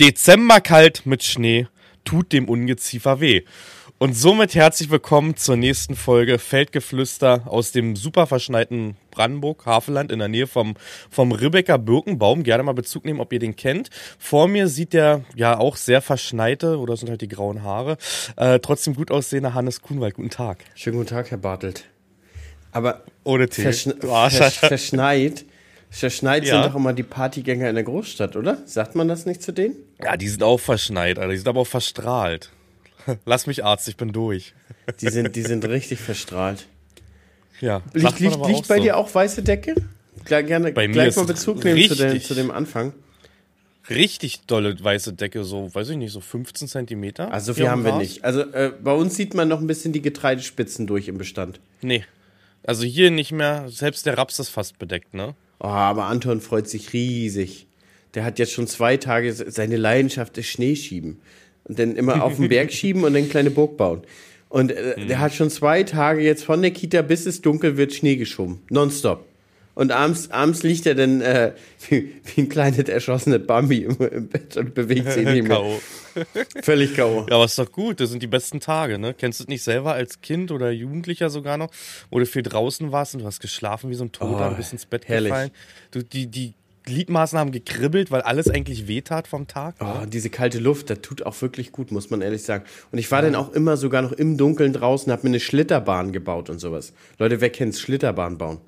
Dezember kalt mit Schnee tut dem Ungeziefer weh. Und somit herzlich willkommen zur nächsten Folge Feldgeflüster aus dem super verschneiten Brandenburg, Havelland, in der Nähe vom, vom Ribbecker Birkenbaum. Gerne mal Bezug nehmen, ob ihr den kennt. Vor mir sieht der ja auch sehr verschneite, oder sind halt die grauen Haare, äh, trotzdem gut aussehende Hannes Kuhnwald. Guten Tag. Schönen guten Tag, Herr Bartelt. Aber Ohne Tee. verschn versch verschneit, verschneit Ja. sind doch immer die Partygänger in der Großstadt, oder? Sagt man das nicht zu denen? Ja, die sind auch verschneit, Alter. Die sind aber auch verstrahlt. Lass mich Arzt, ich bin durch. Die sind, die sind richtig verstrahlt. Ja. Liegt, liegt, liegt bei so. dir auch weiße Decke? Gleich, gerne, Bei mir gleich mal Bezug nehmen zu, dem- richtig. zu dem Anfang. richtig dolle weiße Decke, so, weiß ich nicht, so 15 Zentimeter. Also so viel haben wir Gras. nicht. Also äh, bei uns sieht man noch ein bisschen die Getreidespitzen durch im Bestand. Nee. Also hier nicht mehr, selbst der Raps ist fast bedeckt, ne? Oh, aber Anton freut sich riesig. Der hat jetzt schon zwei Tage, seine Leidenschaft ist Schneeschieben. Und dann immer auf den Berg schieben und dann kleine Burg bauen. Und äh, Mhm. der hat schon zwei Tage jetzt von der Kita bis es dunkel wird Schnee geschoben. Nonstop. Und abends, abends liegt er dann äh, wie, wie ein kleines erschossene Bambi im, im Bett und bewegt sich nicht mehr. K.O. Völlig K.O. Ja, aber ist doch gut, das sind die besten Tage, ne? Kennst du es nicht selber als Kind oder Jugendlicher sogar noch, wo du viel draußen warst und du hast geschlafen wie so ein Toter, Oh, du bist ins Bett herrlich. gefallen. Du, die, die Gliedmaßen haben gekribbelt, weil alles eigentlich wehtat vom Tag. ne? Oh, diese kalte Luft, das tut auch wirklich gut, muss man ehrlich sagen. Und ich war dann auch immer sogar noch im Dunkeln draußen, hab mir eine Schlitterbahn gebaut und sowas. Leute, wer kennt's? Schlitterbahn bauen.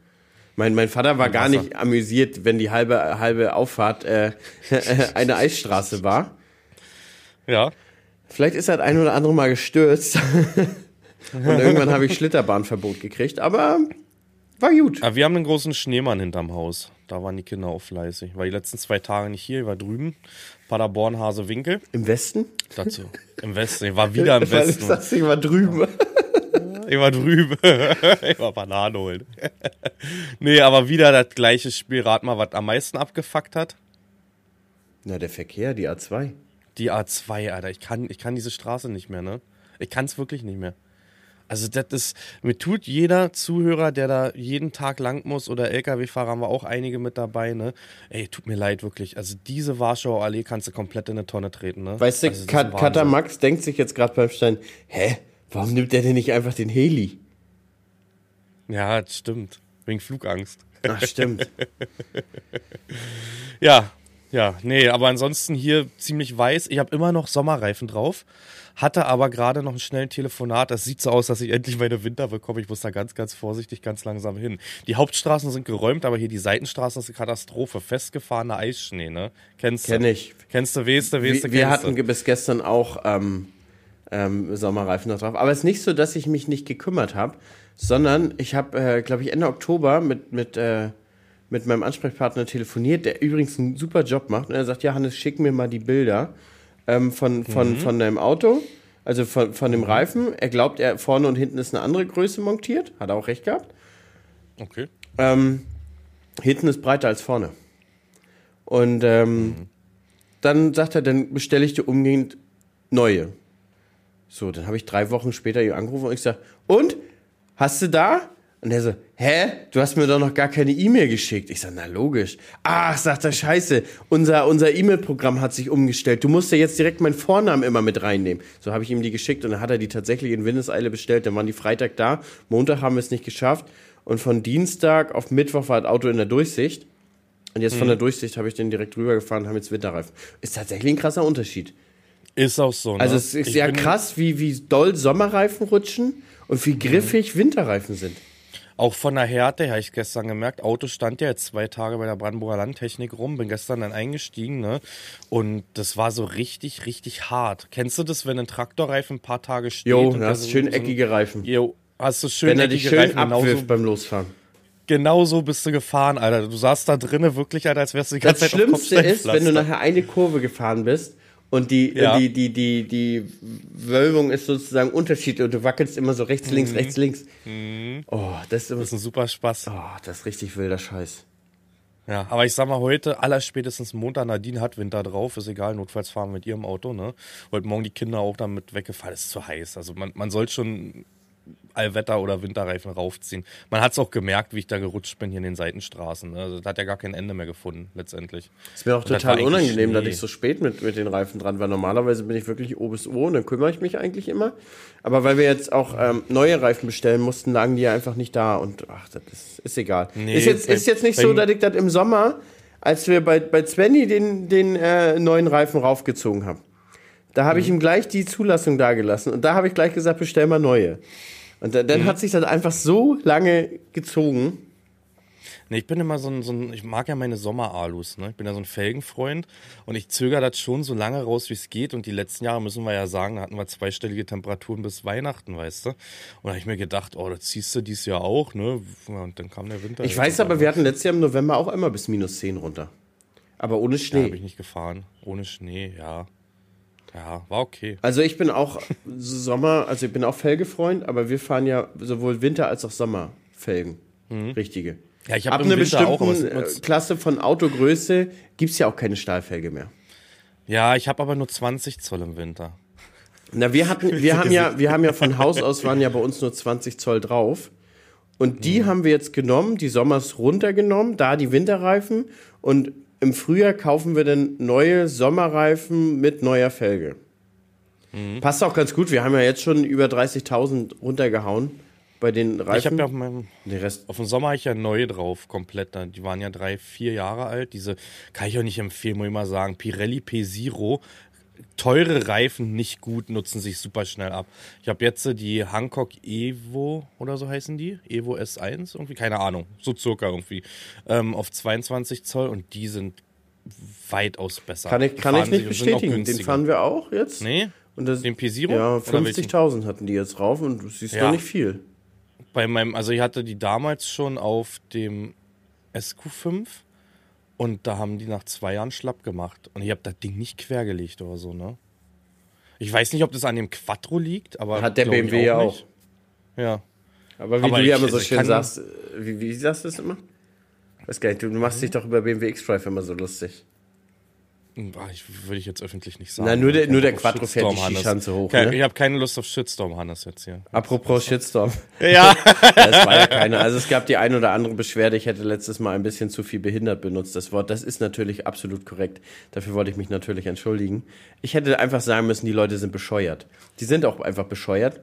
Mein, mein Vater war gar nicht amüsiert, wenn die halbe, halbe Auffahrt äh, eine Eisstraße war. Ja. Vielleicht ist er das ein oder andere Mal gestürzt. und irgendwann habe ich Schlitterbahnverbot gekriegt, aber war gut. Aber wir haben einen großen Schneemann hinterm Haus. Da waren die Kinder auch fleißig. War die letzten zwei Tage nicht hier, ich war drüben. Paderborn, Hasewinkel. Im Westen? Dazu. Im Westen. Ich war wieder im Westen. Ding war drüben. Ich war drüben. ich war Bananen holen. nee, aber wieder das gleiche Spiel. Rat mal, was am meisten abgefuckt hat. Na, der Verkehr, die A2. Die A2, Alter. Ich kann, ich kann diese Straße nicht mehr, ne? Ich kann es wirklich nicht mehr. Also das ist, mir tut jeder Zuhörer, der da jeden Tag lang muss oder LKW-Fahrer haben wir auch einige mit dabei, ne? Ey, tut mir leid, wirklich. Also diese Warschauer Allee kannst du komplett in eine Tonne treten, ne? Weißt du, also, Kat ein Kater Wahnsinn. Max denkt sich jetzt gerade beim Stein, hä, warum nimmt der denn nicht einfach den Heli? Ja, das stimmt. Wegen Flugangst. Ach, stimmt. Ja, ja, nee, aber ansonsten hier ziemlich weiß. Ich habe immer noch Sommerreifen drauf, hatte aber gerade noch einen schnellen Telefonat. Das sieht so aus, dass ich endlich meine Winter bekomme. Ich muss da ganz, ganz vorsichtig, ganz langsam hin. Die Hauptstraßen sind geräumt, aber hier die Seitenstraßen ist eine Katastrophe. Festgefahrener Eisschnee, ne? Kennst du? Kenn ich. Kennst du, weißt du, Wir, wir hatten bis gestern auch ähm, ähm, Sommerreifen noch drauf. Aber es ist nicht so, dass ich mich nicht gekümmert habe, sondern ich habe, äh, glaube ich, Ende Oktober mit, mit, äh, mit meinem Ansprechpartner telefoniert, der übrigens einen super Job macht. Und er sagt, ja, Hannes, schick mir mal die Bilder ähm, von, von, Mhm. von deinem Auto, also von, von dem Reifen. Er glaubt, er vorne und hinten ist eine andere Größe montiert. Hat er auch recht gehabt. Okay. Ähm, hinten ist breiter als vorne. Und ähm, dann sagt er, dann bestelle ich dir umgehend neue. So, dann habe ich drei Wochen später ihn angerufen und ich sage, und? Hast du da? Und er so, hä? Du hast mir doch noch gar keine E-Mail geschickt. Ich sage, na logisch. Ach, sagt er, scheiße, unser, unser E-Mail-Programm hat sich umgestellt. Du musst ja jetzt direkt meinen Vornamen immer mit reinnehmen. So habe ich ihm die geschickt und dann hat er die tatsächlich in Windeseile bestellt. Dann waren die Freitag da. Montag haben wir es nicht geschafft. Und von Dienstag auf Mittwoch war das Auto in der Durchsicht. Und jetzt von der Durchsicht habe ich den direkt rübergefahren und haben jetzt Winterreifen. Ist tatsächlich ein krasser Unterschied. Ist auch so, ne? Also es ist Ich ja krass, wie, wie doll Sommerreifen rutschen und wie griffig Winterreifen sind. Auch von der Härte her, ich gestern gemerkt, Auto stand ja jetzt zwei Tage bei der Brandenburger Landtechnik rum, bin gestern dann eingestiegen, ne? Und das war so richtig, richtig hart. Kennst du das, wenn ein Traktorreifen ein paar Tage steht? Jo, und hast so- schön so- eckige Reifen. Jo, hast du schön Wenn er dich eckige schön Reifen, genauso, abwirft beim Losfahren. genauso bist du gefahren, Alter. Du saßt da drinnen wirklich, Alter, als wärst du die ganze Das Zeit auf Schlimmste ist, wenn du nachher eine Kurve gefahren bist und die, Ja. die, die, die, die Wölbung ist sozusagen unterschiedlich und du wackelst immer so rechts, links, Mhm. rechts, links. Oh, das ist immer Das ist ein super Spaß. Oh, das ist richtig wilder Scheiß. Ja, aber ich sag mal, heute, allerspätestens Montag, Nadine hat Winter drauf, ist egal, notfalls fahren wir mit ihrem Auto, ne? Heute Morgen die Kinder auch damit weggefahren, ist zu heiß. Also man, man soll schon Allwetter- oder Winterreifen raufziehen. Man hat es auch gemerkt, wie ich da gerutscht bin hier in den Seitenstraßen. Ne? Also, das hat ja gar kein Ende mehr gefunden, letztendlich. Ist mir auch total unangenehm, dass ich so spät mit, mit den Reifen dran war. Normalerweise bin ich wirklich O bis O und dann kümmere ich mich eigentlich immer. Aber weil wir jetzt auch ähm, neue Reifen bestellen mussten, lagen die ja einfach nicht da und ach, das ist, ist egal. Nee, ist, jetzt, ist jetzt nicht so, dass ich das im Sommer, als wir bei, bei Svenny den, den äh, neuen Reifen raufgezogen haben, da habe ich mhm. ihm gleich die Zulassung dagelassen und da habe ich gleich gesagt, bestell mal neue. Und dann, dann mhm. hat sich das einfach so lange gezogen. Nee, ich bin immer so ein, so ein ich mag ja meine Sommeralus, ne? Ich bin ja so ein Felgenfreund und ich zögere das schon so lange raus, wie es geht. Und die letzten Jahre müssen wir ja sagen, da hatten wir zweistellige Temperaturen bis Weihnachten, weißt du? Und da habe ich mir gedacht, oh, das ziehst du dieses Jahr auch, ne? Und dann kam der Winter. Ich weiß aber, wir hatten letztes Jahr im November auch einmal bis minus 10 runter. Aber ohne Schnee. Ja, habe ich nicht gefahren. Ohne Schnee, ja. Ja, war okay. Also ich bin auch Sommer, also ich bin auch Felgefreund, aber wir fahren ja sowohl Winter als auch Sommerfelgen. Mhm. Richtige. Ja, ich habe eine bestimmte auch, Klasse von Autogröße gibt es ja auch keine Stahlfelge mehr. Ja, ich habe aber nur 20 Zoll im Winter. Na, wir hatten, wir haben ja, wir haben ja von Haus aus waren ja bei uns nur 20 Zoll drauf. Und die mhm. haben wir jetzt genommen, die Sommers runtergenommen, da die Winterreifen und im Frühjahr kaufen wir dann neue Sommerreifen mit neuer Felge. Mhm. Passt auch ganz gut. Wir haben ja jetzt schon über 30.000 runtergehauen bei den Reifen. Ich habe ja auf meinem den Rest. Auf dem Sommer habe ich ja neue drauf, komplett. Die waren ja drei, vier Jahre alt. Diese kann ich auch nicht empfehlen, muss ich mal sagen. Pirelli P Zero. Teure Reifen nicht gut, nutzen sich super schnell ab. Ich habe jetzt die Hancock Evo oder so heißen die. Evo S1, irgendwie, keine Ahnung. So circa irgendwie. Ähm, auf 22 Zoll und die sind weitaus besser. Kann ich, kann ich nicht bestätigen. Den fahren wir auch jetzt. Nee. Und das, den P0? Ja, 50.000 hatten die jetzt drauf und du siehst ja. nicht viel bei meinem, also ich hatte die damals schon auf dem SQ5 und da haben die nach zwei Jahren schlapp gemacht. Und ich habe das Ding nicht quergelegt oder so, ne? Ich weiß nicht, ob das an dem Quattro liegt, aber. Hat der BMW ja auch. Ja. Aber wie aber du ja immer so schön sagst, wie, wie sagst du das immer? Weiß gar nicht, du machst dich doch über BMW X-Drive immer so lustig. Ich, würde ich jetzt öffentlich nicht sagen. Nein, nur der, nur der Quattro fährt die Schanze hoch. Kein, ne? Ich habe keine Lust auf Shitstorm, Hannes, jetzt hier. Apropos Shitstorm. Ja. das war ja keine. Also es gab die ein oder andere Beschwerde. Ich hätte letztes Mal ein bisschen zu viel behindert benutzt, das Wort. Das ist natürlich absolut korrekt. Dafür wollte ich mich natürlich entschuldigen. Ich hätte einfach sagen müssen, die Leute sind bescheuert. Die sind auch einfach bescheuert.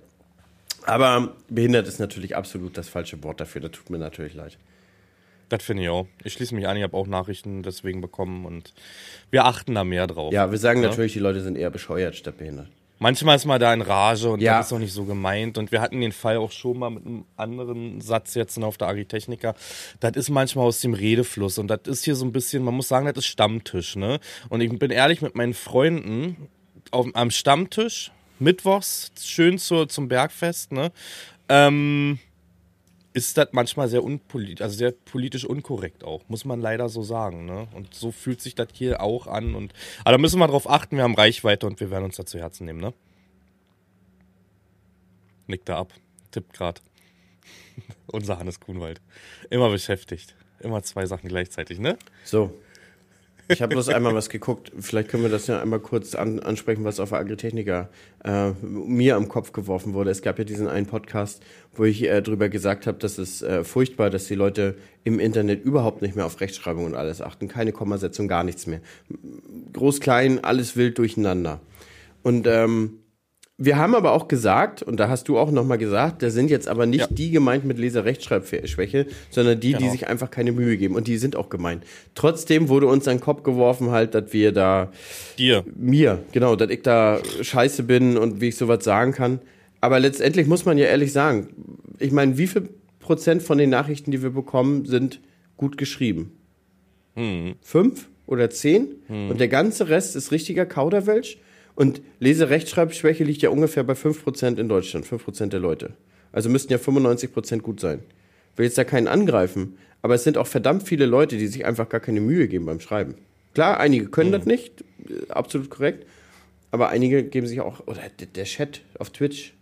Aber behindert ist natürlich absolut das falsche Wort dafür. Das tut mir natürlich leid. Das finde ich auch. Ich schließe mich an, ich habe auch Nachrichten deswegen bekommen und wir achten da mehr drauf. Ja, wir sagen ja? natürlich, die Leute sind eher bescheuert statt behindert. Manchmal ist man da in Rage und ja. das ist auch nicht so gemeint. Und wir hatten den Fall auch schon mal mit einem anderen Satz jetzt auf der Agritechnica. Das ist manchmal aus dem Redefluss und das ist hier so ein bisschen, man muss sagen, das ist Stammtisch, ne? Und ich bin ehrlich mit meinen Freunden auf, am Stammtisch, mittwochs, schön zur, zum Bergfest, ne? Ähm, ist das manchmal sehr unpolitisch, also sehr politisch unkorrekt auch, muss man leider so sagen. Ne? Und so fühlt sich das hier auch an. Und, aber da müssen wir drauf achten, wir haben Reichweite und wir werden uns da zu Herzen nehmen, ne? Nickt da ab, tippt grad. Unser Hannes Kuhnwald. Immer beschäftigt. Immer zwei Sachen gleichzeitig, ne? So, ich habe bloß einmal was geguckt. Vielleicht können wir das ja einmal kurz an, ansprechen, was auf der Agritechnica äh, mir am Kopf geworfen wurde. Es gab ja diesen einen Podcast, wo ich äh, drüber gesagt habe, dass es äh, furchtbar, dass die Leute im Internet überhaupt nicht mehr auf Rechtschreibung und alles achten. Keine Kommasetzung, gar nichts mehr. Groß, klein, alles wild durcheinander. Und ähm, wir haben aber auch gesagt, und da hast du auch nochmal gesagt, da sind jetzt aber nicht ja. die gemeint mit Leserechtschreibschwäche, sondern die, genau. die sich einfach keine Mühe geben. Und die sind auch gemeint. Trotzdem wurde uns an den Kopf geworfen, halt, dass wir da. Dir. Mir, genau, dass ich da scheiße bin und wie ich sowas sagen kann. Aber letztendlich muss man ja ehrlich sagen, ich meine, wie viel Prozent von den Nachrichten, die wir bekommen, sind gut geschrieben? Hm. Fünf oder zehn? Hm. Und der ganze Rest ist richtiger Kauderwelsch? Und Leserechtschreibschwäche liegt ja ungefähr bei 5% in Deutschland, 5% der Leute. Also müssten ja 95% gut sein. Ich will jetzt da keinen angreifen, aber es sind auch verdammt viele Leute, die sich einfach gar keine Mühe geben beim Schreiben. Klar, einige können mhm. das nicht, äh, absolut korrekt, aber einige geben sich auch, oder der Chat auf Twitch.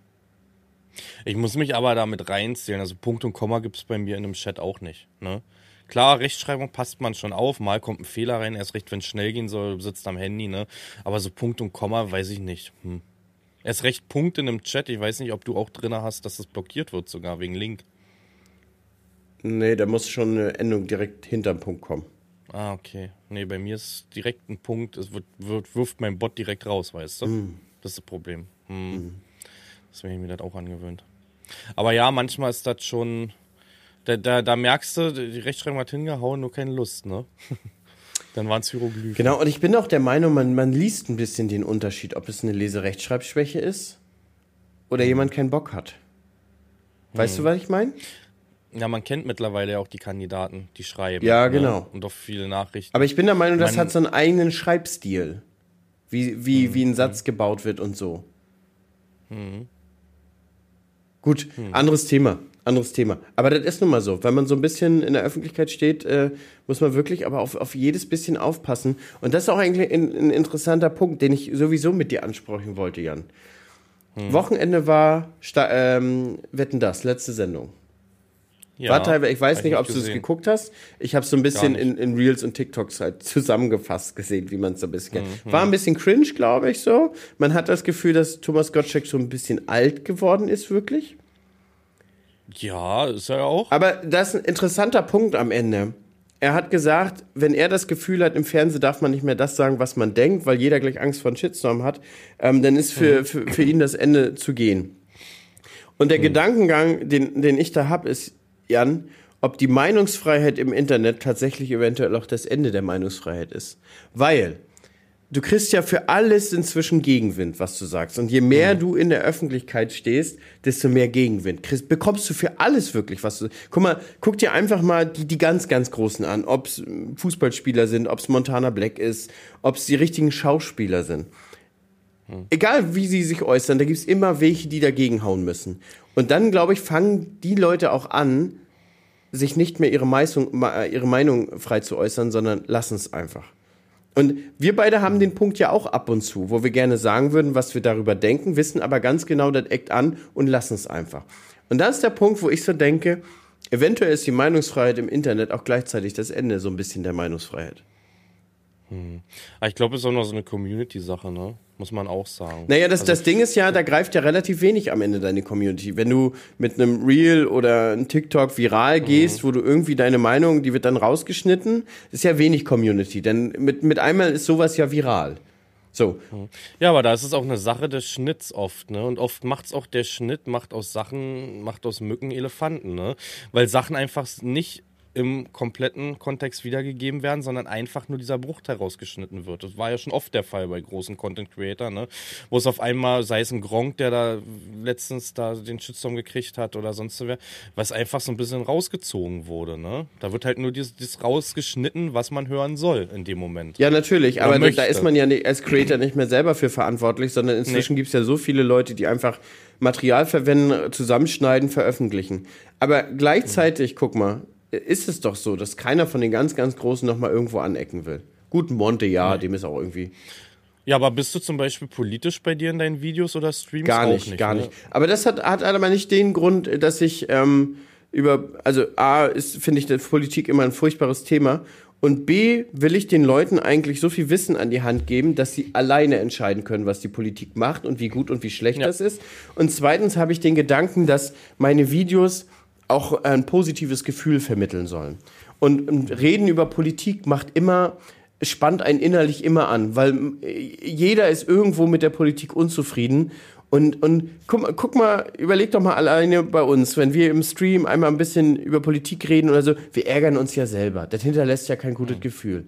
Ich muss mich aber damit reinzählen, also Punkt und Komma gibt es bei mir in einem Chat auch nicht. Ne? Klar, Rechtschreibung passt man schon auf. Mal kommt ein Fehler rein, erst recht, wenn es schnell gehen soll, sitzt am Handy, ne? Aber so Punkt und Komma weiß ich nicht. Hm. Erst recht Punkte in einem Chat. Ich weiß nicht, ob du auch drin hast, dass es blockiert wird, sogar wegen Link. Nee, da muss schon eine Endung direkt hinterm Punkt kommen. Ah, okay. Nee, bei mir ist direkt ein Punkt, es wird, wird, wirft mein Bot direkt raus, weißt du? Mm. Das ist das Problem. Hm. Mm. Deswegen habe ich mir das auch angewöhnt. Aber ja, manchmal ist das schon. Da, da, da merkst du, die Rechtschreibung hat hingehauen, nur keine Lust, ne? Dann waren es Hieroglyphen. Genau, und ich bin auch der Meinung, man, man liest ein bisschen den Unterschied, ob es eine Leserechtschreibschwäche ist oder mhm. jemand keinen Bock hat. Weißt mhm. du, was ich meine? Ja, man kennt mittlerweile auch die Kandidaten, die schreiben. Ja, ne? genau. Ne? Und auch viele Nachrichten. Aber ich bin der Meinung, das man, hat so einen eigenen Schreibstil. Wie, wie, mhm. wie ein Satz gebaut wird und so. Mhm. Gut, mhm. anderes Thema anderes Thema. Aber das ist nun mal so. Wenn man so ein bisschen in der Öffentlichkeit steht, äh, muss man wirklich aber auf, auf jedes bisschen aufpassen. Und das ist auch eigentlich ein, ein interessanter Punkt, den ich sowieso mit dir ansprechen wollte, Jan. Hm. Wochenende war Sta ähm, Wetten das, letzte Sendung. Ja, war teilweise, ich weiß nicht, ob du es geguckt hast. Ich habe so ein bisschen in, in Reels und TikToks halt zusammengefasst gesehen, wie man es so ein bisschen kennt. Mhm. War ein bisschen cringe, glaube ich, so. Man hat das Gefühl, dass Thomas Gottschalk so ein bisschen alt geworden ist, wirklich. Ja, ist er auch. Aber das ist ein interessanter Punkt am Ende. Er hat gesagt, wenn er das Gefühl hat, im Fernsehen darf man nicht mehr das sagen, was man denkt, weil jeder gleich Angst vor einem Shitstorm hat, ähm, dann ist für, mhm. für, für ihn das Ende zu gehen. Und der mhm. Gedankengang, den, den ich da habe, ist, Jan, ob die Meinungsfreiheit im Internet tatsächlich eventuell auch das Ende der Meinungsfreiheit ist. Weil du kriegst ja für alles inzwischen Gegenwind, was du sagst. Und je mehr mhm. du in der Öffentlichkeit stehst, desto mehr Gegenwind kriegst, bekommst du für alles wirklich, was du. Guck mal, guck dir einfach mal die, die ganz, ganz Großen an. Ob's Fußballspieler sind, ob's Montana Black ist, ob's die richtigen Schauspieler sind. Mhm. Egal wie sie sich äußern, da gibt's immer welche, die dagegen hauen müssen. Und dann, glaube ich, fangen die Leute auch an, sich nicht mehr ihre, Meinung, ihre Meinung frei zu äußern, sondern lassen es einfach. Und wir beide haben den Punkt ja auch ab und zu, wo wir gerne sagen würden, was wir darüber denken, wissen aber ganz genau das Act an und lassen es einfach. Und das ist der Punkt, wo ich so denke, eventuell ist die Meinungsfreiheit im Internet auch gleichzeitig das Ende so ein bisschen der Meinungsfreiheit. Hm. Ich glaube, es ist auch noch so eine Community-Sache, ne? Muss man auch sagen. Naja, das, also das Ding ist ja, da greift ja relativ wenig am Ende deine Community. Wenn du mit einem Reel oder einem TikTok viral mhm. gehst, mhm. wo du irgendwie deine Meinung, die wird dann rausgeschnitten, ist ja wenig Community. Denn mit, mit einmal ist sowas ja viral. So. Mhm. Ja, aber da ist es auch eine Sache des Schnitts oft, ne? Und oft macht es auch der Schnitt, macht aus Sachen, macht aus Mücken Elefanten, ne? Weil Sachen einfach nicht im kompletten Kontext wiedergegeben werden, sondern einfach nur dieser Bruchteil rausgeschnitten wird. Das war ja schon oft der Fall bei großen Content Creator, ne? Wo es auf einmal, sei es ein Gronk, der da letztens da den Shitstorm gekriegt hat oder sonst wer, was einfach so ein bisschen rausgezogen wurde, ne? Da wird halt nur dieses rausgeschnitten, was man hören soll in dem Moment. Ja, natürlich, aber möchte. da ist man ja als Creator nicht mehr selber für verantwortlich, sondern inzwischen nee. gibt es ja so viele Leute, die einfach Material verwenden, zusammenschneiden, veröffentlichen. Aber gleichzeitig, mhm. guck mal, ist es doch so, dass keiner von den ganz, ganz Großen nochmal irgendwo anecken will. Gut, Monte, ja, dem ist auch irgendwie. Ja, aber bist du zum Beispiel politisch bei dir in deinen Videos oder Streams? Gar nicht, nicht gar ne? nicht. Aber das hat, hat aber nicht den Grund, dass ich ähm, über, also A, ist, finde ich, die Politik immer ein furchtbares Thema. Und B, will ich den Leuten eigentlich so viel Wissen an die Hand geben, dass sie alleine entscheiden können, was die Politik macht und wie gut und wie schlecht ja. das ist. Und zweitens habe ich den Gedanken, dass meine Videos auch ein positives Gefühl vermitteln sollen. Und reden über Politik macht immer, spannt einen innerlich immer an, weil jeder ist irgendwo mit der Politik unzufrieden. Und, und guck, guck mal, überleg doch mal alleine bei uns, wenn wir im Stream einmal ein bisschen über Politik reden oder so, wir ärgern uns ja selber. Das hinterlässt ja kein gutes mhm. Gefühl.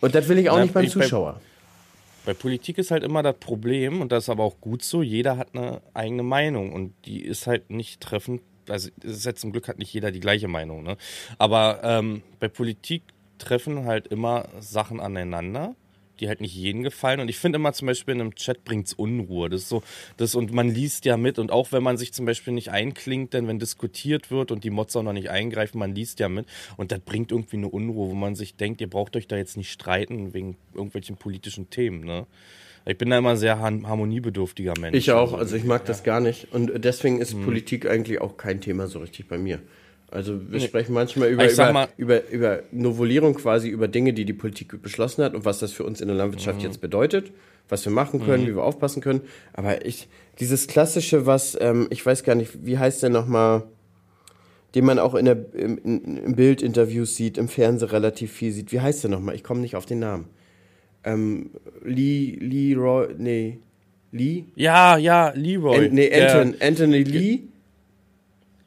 Und das will ich auch Na, nicht beim Zuschauer. Bei, bei Politik ist halt immer das Problem, und das ist aber auch gut so, jeder hat eine eigene Meinung und die ist halt nicht treffend also ist jetzt zum Glück hat nicht jeder die gleiche Meinung, ne? Aber ähm, bei Politik treffen halt immer Sachen aneinander die halt nicht jedem gefallen. Und ich finde immer zum Beispiel in einem Chat bringt es Unruhe. Das ist so, das, und man liest ja mit. Und auch wenn man sich zum Beispiel nicht einklingt, denn wenn diskutiert wird und die Mods auch noch nicht eingreifen, man liest ja mit. Und das bringt irgendwie eine Unruhe, wo man sich denkt, ihr braucht euch da jetzt nicht streiten wegen irgendwelchen politischen Themen, ne? Ich bin da immer ein sehr harmoniebedürftiger Mensch. Ich auch, also ich mag ja. das gar nicht. Und deswegen ist hm. Politik eigentlich auch kein Thema so richtig bei mir. Also wir nee. sprechen manchmal über, über, mal, über, über Novellierung quasi, über Dinge, die die Politik beschlossen hat und was das für uns in der Landwirtschaft mhm. jetzt bedeutet. was wir machen können, wie wir aufpassen können. Aber ich, dieses klassische, was, ähm, ich weiß gar nicht, wie heißt der nochmal, den man auch in der, im, in, im Bildinterviews sieht, im Fernsehen relativ viel sieht. Wie heißt der nochmal? Ich komme nicht auf den Namen. Ähm, Lee, Lee, Roy, nee, Lee? Ja, ja, Leroy. An, nee, Der- Anton, Anthony Lee.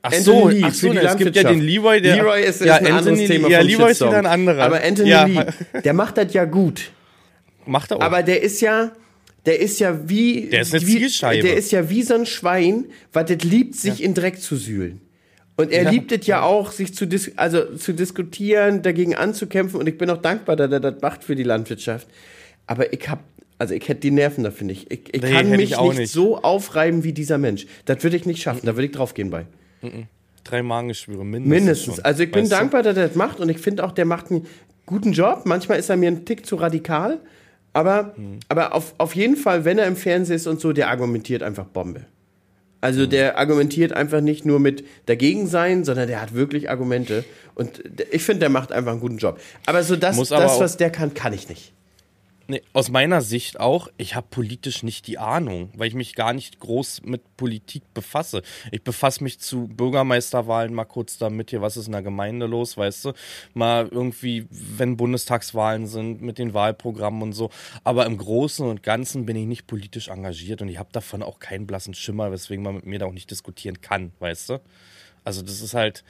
Ach Anthony so, Lee ach so es gibt ja den Leroy, der. Leroy ist, ist ja, ein anderes Anthony, Thema Ja, vom Leroy ist Shitstorm. wieder ein anderer. Aber Anthony ja, Lee, der macht das ja gut. Macht er auch. Aber der ist ja, der ist ja wie, Der ist eine wie Zielscheibe. der ist ja wie so ein Schwein, was das liebt, sich in Dreck zu sühlen. Und er Ja. liebt es ja auch, sich zu, dis also zu diskutieren, dagegen anzukämpfen. Und ich bin auch dankbar, dass er das macht für die Landwirtschaft. Aber ich hab, also ich hätte die Nerven dafür nicht. Ich, ich Nee, kann mich ich auch nicht, nicht. so aufreiben wie dieser Mensch. Das würde ich nicht schaffen. Da würde ich draufgehen bei. Drei Magengeschwüre, mindestens. Mindestens. schon. Also ich bin Weißt dankbar, dass er das macht und ich finde auch, der macht einen guten Job. Manchmal ist er mir ein Tick zu radikal, aber, Hm. aber auf, auf jeden Fall, wenn er im Fernsehen ist und so, der argumentiert einfach Bombe. Also Hm. der argumentiert einfach nicht nur mit dagegen sein, sondern der hat wirklich Argumente. Und ich finde, der macht einfach einen guten Job. Aber so das, aber das was der kann, kann ich nicht. Nee, aus meiner Sicht auch, ich habe politisch nicht die Ahnung, weil ich mich gar nicht groß mit Politik befasse. Ich befasse mich zu Bürgermeisterwahlen mal kurz damit hier, was ist in der Gemeinde los, weißt du? Mal irgendwie, wenn Bundestagswahlen sind, mit den Wahlprogrammen und so. Aber im Großen und Ganzen bin ich nicht politisch engagiert und ich habe davon auch keinen blassen Schimmer, weswegen man mit mir da auch nicht diskutieren kann, weißt du? Also das ist halt,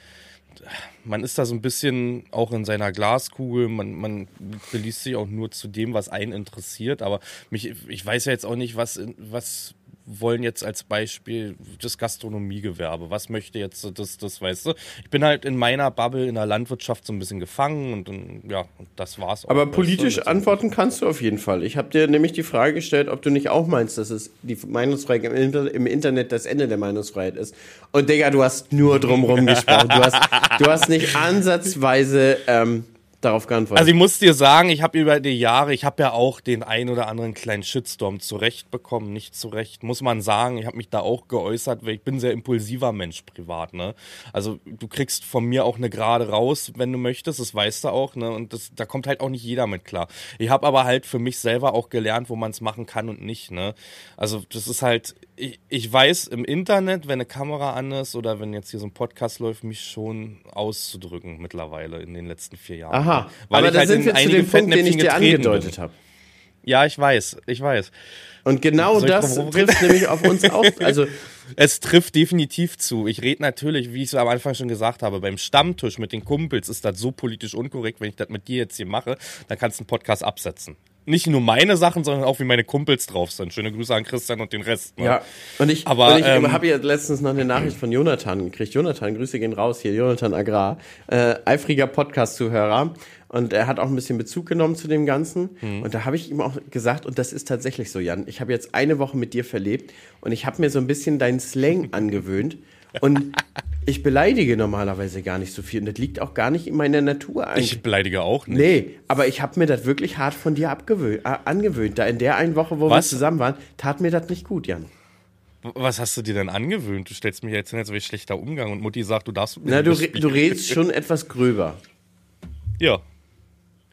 man ist da so ein bisschen auch in seiner Glaskugel, man, man beliest sich auch nur zu dem, was einen interessiert, aber mich, ich weiß ja jetzt auch nicht, was, was wollen jetzt als Beispiel das Gastronomiegewerbe, was möchte jetzt das, das, weißt du? Ich bin halt in meiner Bubble in der Landwirtschaft so ein bisschen gefangen und, und ja, und das war's auch. Aber weißt du? politisch antworten kannst du auf jeden Fall. Ich habe dir nämlich die Frage gestellt, ob du nicht auch meinst, dass es die Meinungsfreiheit im, Inter im Internet das Ende der Meinungsfreiheit ist. Und Digga, du hast nur drumrum gesprochen. Du hast, du hast nicht ansatzweise ähm, darauf geantwortet. Also ich muss dir sagen, ich habe über die Jahre, ich habe ja auch den ein oder anderen kleinen Shitstorm zurecht bekommen, nicht zurecht, muss man sagen. Ich habe mich da auch geäußert, weil ich bin sehr impulsiver Mensch privat, ne? Also du kriegst von mir auch eine Gerade raus, wenn du möchtest, das weißt du auch, ne? Und das, da kommt halt auch nicht jeder mit klar. Ich habe aber halt für mich selber auch gelernt, wo man es machen kann und nicht, ne? Also das ist halt, ich, ich weiß im Internet, wenn eine Kamera an ist oder wenn jetzt hier so ein Podcast läuft, mich schon auszudrücken mittlerweile in den letzten vier Jahren. Aha, Weil aber ich da halt sind in wir zu dem Punkt, den ich dir angedeutet habe. Ja, ich weiß, ich weiß. Und genau Soll das trifft nämlich auf uns auch. Also Es trifft definitiv zu. Ich rede natürlich, wie ich es am Anfang schon gesagt habe, beim Stammtisch mit den Kumpels ist das so politisch unkorrekt, wenn ich das mit dir jetzt hier mache, dann kannst du einen Podcast absetzen. Nicht nur meine Sachen, sondern auch wie meine Kumpels drauf sind. Schöne Grüße an Christian und den Rest. Ne? Ja, und ich, Aber, und ich ähm, habe ja letztens noch eine Nachricht von Jonathan gekriegt. Jonathan, Grüße gehen raus hier, Jonathan Agrar, äh, eifriger Podcast-Zuhörer. Und er hat auch ein bisschen Bezug genommen zu dem Ganzen. Mhm. Und da habe ich ihm auch gesagt, und das ist tatsächlich so, Jan, ich habe jetzt eine Woche mit dir verlebt und ich habe mir so ein bisschen deinen Slang angewöhnt. Und ich beleidige normalerweise gar nicht so viel. Und das liegt auch gar nicht in meiner Natur eigentlich. Ich beleidige auch nicht. Nee, aber ich habe mir das wirklich hart von dir abgewöhnt, äh, angewöhnt. Da in der einen Woche, wo Was? wir zusammen waren, tat mir das nicht gut, Jan. Was hast du dir denn angewöhnt? Du stellst mich jetzt hin, als wäre ich schlechter Umgang und Mutti sagt, du darfst Na, du, re du redest schon etwas gröber. Ja.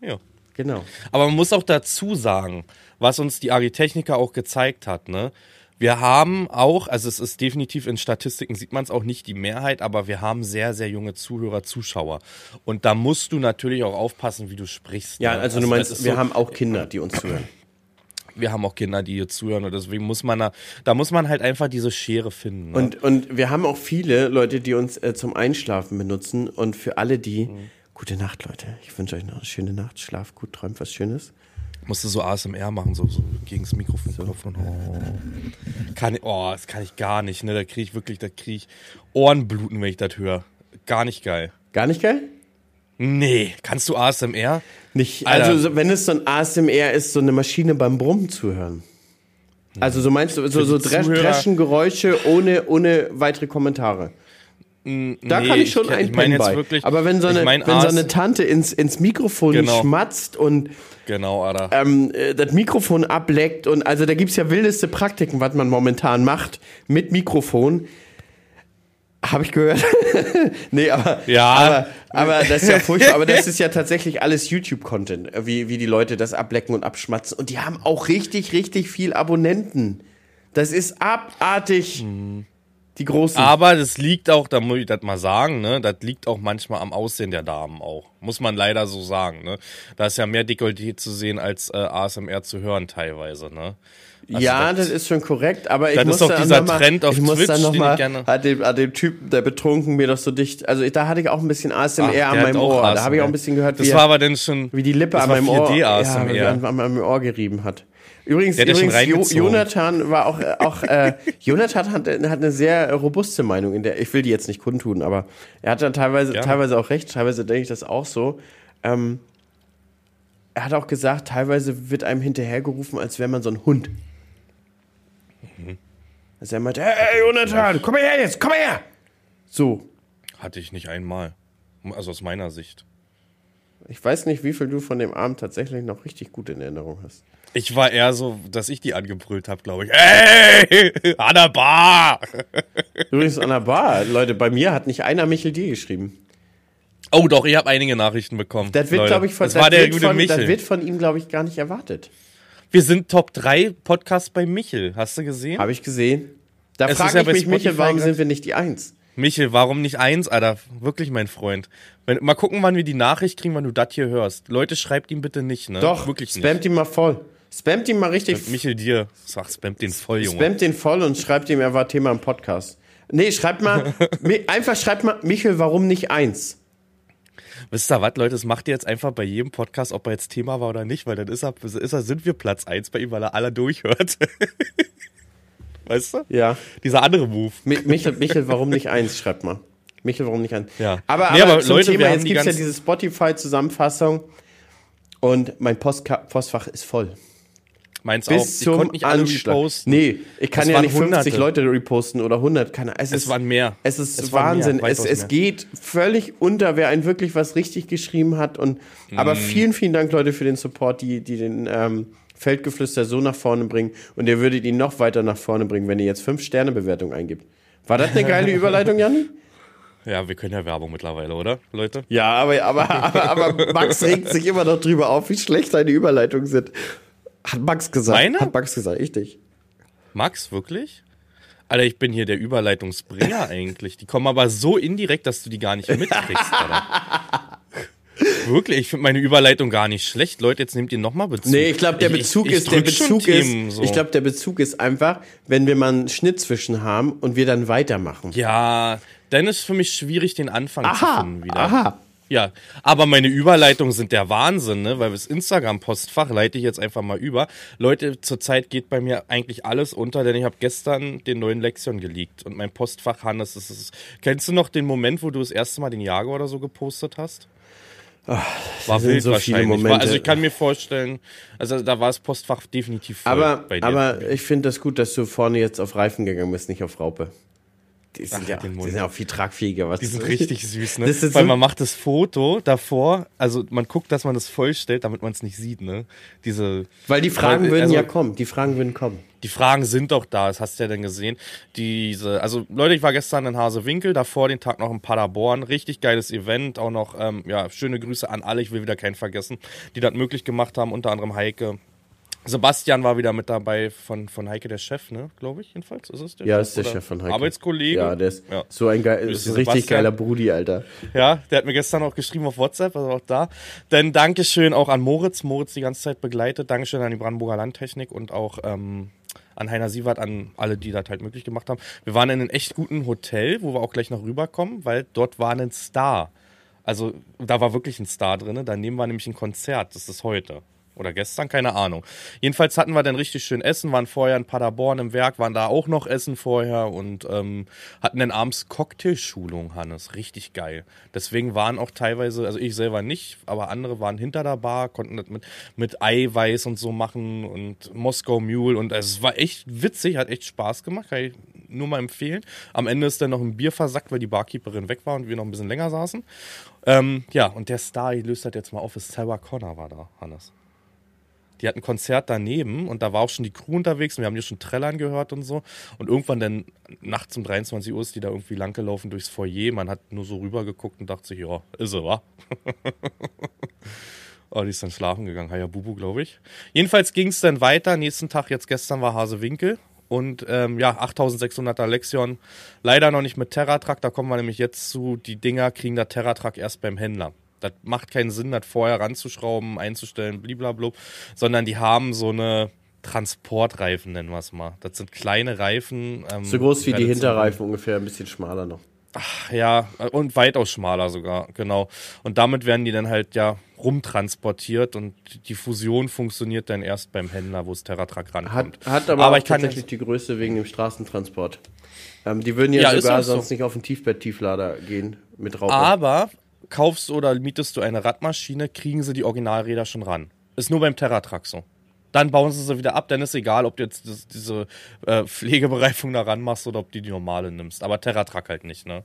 Ja. Genau. Aber man muss auch dazu sagen, was uns die Agritechniker auch gezeigt hat, ne? Wir haben auch, also es ist definitiv in Statistiken sieht man es auch nicht die Mehrheit, aber wir haben sehr, sehr junge Zuhörer, Zuschauer. Und da musst du natürlich auch aufpassen, wie du sprichst. Ja, ne? also, du das meinst, wir so- haben auch Kinder, die uns zuhören. wir haben auch Kinder, die hier zuhören und deswegen muss man da, da muss man halt einfach diese Schere finden. Ne? Und, und wir haben auch viele Leute, die uns äh, zum Einschlafen benutzen. Und für alle die, Mhm. gute Nacht, Leute. Ich wünsche euch noch eine schöne Nacht. Schlaf gut, träumt was Schönes. Musst du so ASMR machen, so, so gegen das Mikrofon klopfen. Oh. Kann, ich- oh, das kann ich gar nicht, ne? Da kriege ich wirklich, da kriege ich Ohrenbluten, wenn ich das höre. Gar nicht geil. Gar nicht geil? Nee, kannst du ASMR? Nicht, Alter. also so- wenn es so ein ASMR ist, so eine Maschine beim Brummen zu hören. Also so meinst du, so, so die Dresch, Zuhörer- Dreschengeräusche ohne, ohne weitere Kommentare. Da kann ich schon ich, meine jetzt bei. wirklich, Aber wenn so eine, ich mein wenn so AS eine Tante ins, ins Mikrofon Genau. schmatzt und Genau, Alter. ähm, äh, das Mikrofon ableckt und also da gibt's ja wildeste Praktiken, was man momentan macht mit Mikrofon. Habe ich gehört. nee, aber, Ja. aber, aber das ist ja furchtbar. Aber das ist ja tatsächlich alles YouTube-Content, wie, wie die Leute das ablecken und abschmatzen. Und die haben auch richtig, richtig viel Abonnenten. Das ist abartig. Die großen. Aber das liegt auch, da muss ich das mal sagen, ne, das liegt auch manchmal am Aussehen der Damen auch. Muss man leider so sagen, ne. Da ist ja mehr Dekolleté zu sehen als äh, ASMR zu hören teilweise, ne. Also ja, das, ist schon korrekt, aber ich das muss ist doch dieser mal, Trend auf ich muss Twitch, dann noch den mal gerne- an dem, an dem Typen, der betrunken mir doch so dicht, also da hatte ich auch ein bisschen ASMR Ach, an hat meinem Ohr, da habe ich auch ASMR. ein bisschen gehört, Das wie, war er, aber dann schon, wie die Lippe das an meinem Ohr, 4D ja, ASMR. an, an meinem Ohr gerieben hat. Übrigens, ja übrigens jo. Jonathan war auch, auch äh, Jonathan hat, hat eine sehr robuste Meinung, in der ich will die jetzt nicht kundtun, aber er hat dann teilweise, Gerne. teilweise auch recht, teilweise denke ich das auch so. Ähm, er hat auch gesagt, teilweise wird einem hinterhergerufen, als wäre man so ein Hund. Mhm. Also er meinte, hey Jonathan, komm her jetzt, komm her! So. hatte ich nicht einmal. Also aus meiner Sicht. Ich weiß nicht, wie viel du von dem Abend tatsächlich noch richtig gut in Erinnerung hast. Ich war eher so, dass ich die angebrüllt habe, glaube ich. Ey, an der Bar! Übrigens an der Bar, Leute, bei mir hat nicht einer Michel D geschrieben. Oh doch, ich habe einige Nachrichten bekommen. Das wird, glaube ich, von, das war der wird gute von, Michel. das wird von ihm, glaube ich, gar nicht erwartet. Wir sind Top 3 Podcast bei Michel. Hast du gesehen? Habe ich gesehen. Da frage ja ich mich, Michel, warum sind wir nicht die Eins? Michel, warum nicht eins, Alter? Wirklich, mein Freund. Wenn, mal gucken, wann wir die Nachricht kriegen, wann du das hier hörst. Leute, schreibt ihm bitte nicht, ne? Doch, Wirklich nicht. spamt ihn mal voll. Spamt ihn mal richtig. Michel, dir. Sag, spamt den voll, Junge. Spamt den voll und schreibt ihm, er war Thema im Podcast. Nee, schreibt mal, einfach schreibt mal, Michel, warum nicht eins? Wisst ihr was, Leute? Das macht ihr jetzt einfach bei jedem Podcast, ob er jetzt Thema war oder nicht, weil dann ist er, ist er, sind wir Platz 1 bei ihm, weil er alle durchhört. weißt du? Ja. Dieser andere Move. Mi- Michel, Michel, warum nicht eins? Schreibt mal. Michel, warum nicht eins? Ja. Aber, Nee, aber, aber zum Leute, Thema, jetzt gibt es ja diese Spotify-Zusammenfassung und mein Postka Postfach ist voll. Meins auch. Bis Ich zum konnte nicht alle Anschlag. reposten. Nee, ich kann Es ja nicht 50 Hunderte. Leute reposten oder 100. Keine, es, Es ist, waren mehr. Es ist Es Wahnsinn. mehr, es, es geht völlig unter, wer einen wirklich was richtig geschrieben hat. Und, Mhm. Aber vielen, vielen Dank, Leute, für den Support, die, die den ähm, Feldgeflüster so nach vorne bringen. Und ihr würdet ihn noch weiter nach vorne bringen, wenn ihr jetzt 5-Sterne-Bewertung eingibt. War das eine geile Überleitung, Janni? Ja, wir können ja Werbung mittlerweile, oder, Leute? Ja, aber, aber, aber, aber Max regt sich immer noch drüber auf, wie schlecht deine Überleitungen sind. Hat Max gesagt. Meine? Hat Max gesagt, ich dich. Max, wirklich? Alter, ich bin hier der Überleitungsbringer eigentlich. Die kommen aber so indirekt, dass du die gar nicht mitkriegst, Alter. Wirklich, ich finde meine Überleitung gar nicht schlecht. Leute, jetzt nehmt ihr nochmal Bezug. Nee, ich glaube, der Ich- Bezug ich, ich ist, der drück schon Bezug Themen, ist, so. ich glaube, der Bezug ist einfach, wenn wir mal einen Schnitt zwischen haben und wir dann weitermachen. Ja, dann ist für mich schwierig, den Anfang zu finden wieder. aha. Ja, aber meine Überleitungen sind der Wahnsinn, ne? Weil das Instagram-Postfach leite ich jetzt einfach mal über. Leute, zurzeit geht bei mir eigentlich alles unter, denn ich habe gestern den neuen Lexion geleakt und mein Postfach, Hannes, das ist. Kennst du noch den Moment, wo du das erste Mal den Jaguar oder so gepostet hast? war sind wild so viele wahrscheinlich. Momente. War, also ich kann mir vorstellen, also da war das Postfach definitiv voll Aber, bei dir. aber ich finde das gut, dass du vorne jetzt auf Reifen gegangen bist, nicht auf Raupe. Die sind, Ach, ja, den die sind ja auch viel tragfähiger. Was Die sind richtig süß, ne? Weil so- man macht das Foto davor, also man guckt, dass man das vollstellt, damit man es nicht sieht, ne? Diese, Weil die Fragen Weil, würden also- ja kommen. Die Fragen würden kommen. die Fragen sind doch da, das hast du ja dann gesehen. Diese, also Leute, ich war gestern in Hasewinkel, davor den Tag noch in Paderborn, richtig geiles Event, auch noch, ähm, ja, schöne Grüße an alle, ich will wieder keinen vergessen, die das möglich gemacht haben, unter anderem Heike. Sebastian war wieder mit dabei von, von Heike, der Chef, ne, glaube ich, jedenfalls, ist es der Ja, ist der Oder Chef von Heike. Arbeitskollege. Ja, der ist Ja. so ein, geil, ist ein richtig geiler Brudi, Alter. Ja, der hat mir gestern auch geschrieben auf WhatsApp, also auch da. Dann Dankeschön auch an Moritz, Moritz die ganze Zeit begleitet. Dankeschön an die Brandenburger Landtechnik und auch ähm, an Heiner Sievert, an alle, die das halt möglich gemacht haben. Wir waren in einem echt guten Hotel, wo wir auch gleich noch rüberkommen, weil dort war ein Star. Also da war wirklich ein Star drin. Daneben war nämlich ein Konzert. Das ist heute. Oder gestern, keine Ahnung. Jedenfalls hatten wir dann richtig schön Essen, waren vorher in Paderborn im Werk, waren da auch noch Essen vorher und ähm, hatten dann abends Cocktailschulung, Hannes. Richtig geil. Deswegen waren auch teilweise, also ich selber nicht, aber andere waren hinter der Bar, konnten das mit, mit Eiweiß und so machen und Moskau Mule und es war echt witzig, hat echt Spaß gemacht, kann ich nur mal empfehlen. Am Ende ist dann noch ein Bier versackt, weil die Barkeeperin weg war und wir noch ein bisschen länger saßen. Ähm, ja, und der Star, ich löse das jetzt mal auf, ist Sarah Connor war da, Hannes. Die hatten ein Konzert daneben und da war auch schon die Crew unterwegs und wir haben hier schon Trellern gehört und so. Und irgendwann dann nachts um 23 Uhr ist die da irgendwie langgelaufen durchs Foyer. Man hat nur so rübergeguckt und dachte sich, ja, ist sie, wa? oh, die ist dann schlafen gegangen, Hayabubu, glaube ich. Jedenfalls ging es dann weiter. Nächsten Tag, jetzt gestern war Hasewinkel. Und ähm, ja, 8600er Lexion. Leider noch nicht mit Terratrack, da kommen wir nämlich jetzt zu. Die Dinger kriegen der Terratrack erst beim Händler. Das macht keinen Sinn, das vorher ranzuschrauben, einzustellen, blablabla, sondern die haben so eine Transportreifen, nennen wir es mal. Das sind kleine Reifen. Ähm, so groß wie die Hinterreifen ungefähr, ein bisschen schmaler noch. Ach, ja, und weitaus schmaler sogar, genau. Und damit werden die dann halt ja rumtransportiert und die Fusion funktioniert dann erst beim Händler, wo es Terratrack rankommt. Hat, hat aber, aber ich tatsächlich die Größe wegen dem Straßentransport. Ähm, die würden ja, ja sogar sonst so. nicht auf den Tiefbett-Tieflader gehen mit Rauch. Aber kaufst oder mietest du eine Radmaschine, kriegen sie die Originalräder schon ran. Ist nur beim Terratrack so. Dann bauen sie sie wieder ab, dann ist egal, ob du jetzt das, diese äh, Pflegebereifung da ranmachst oder ob du die normale nimmst. Aber Terratrack halt nicht, ne?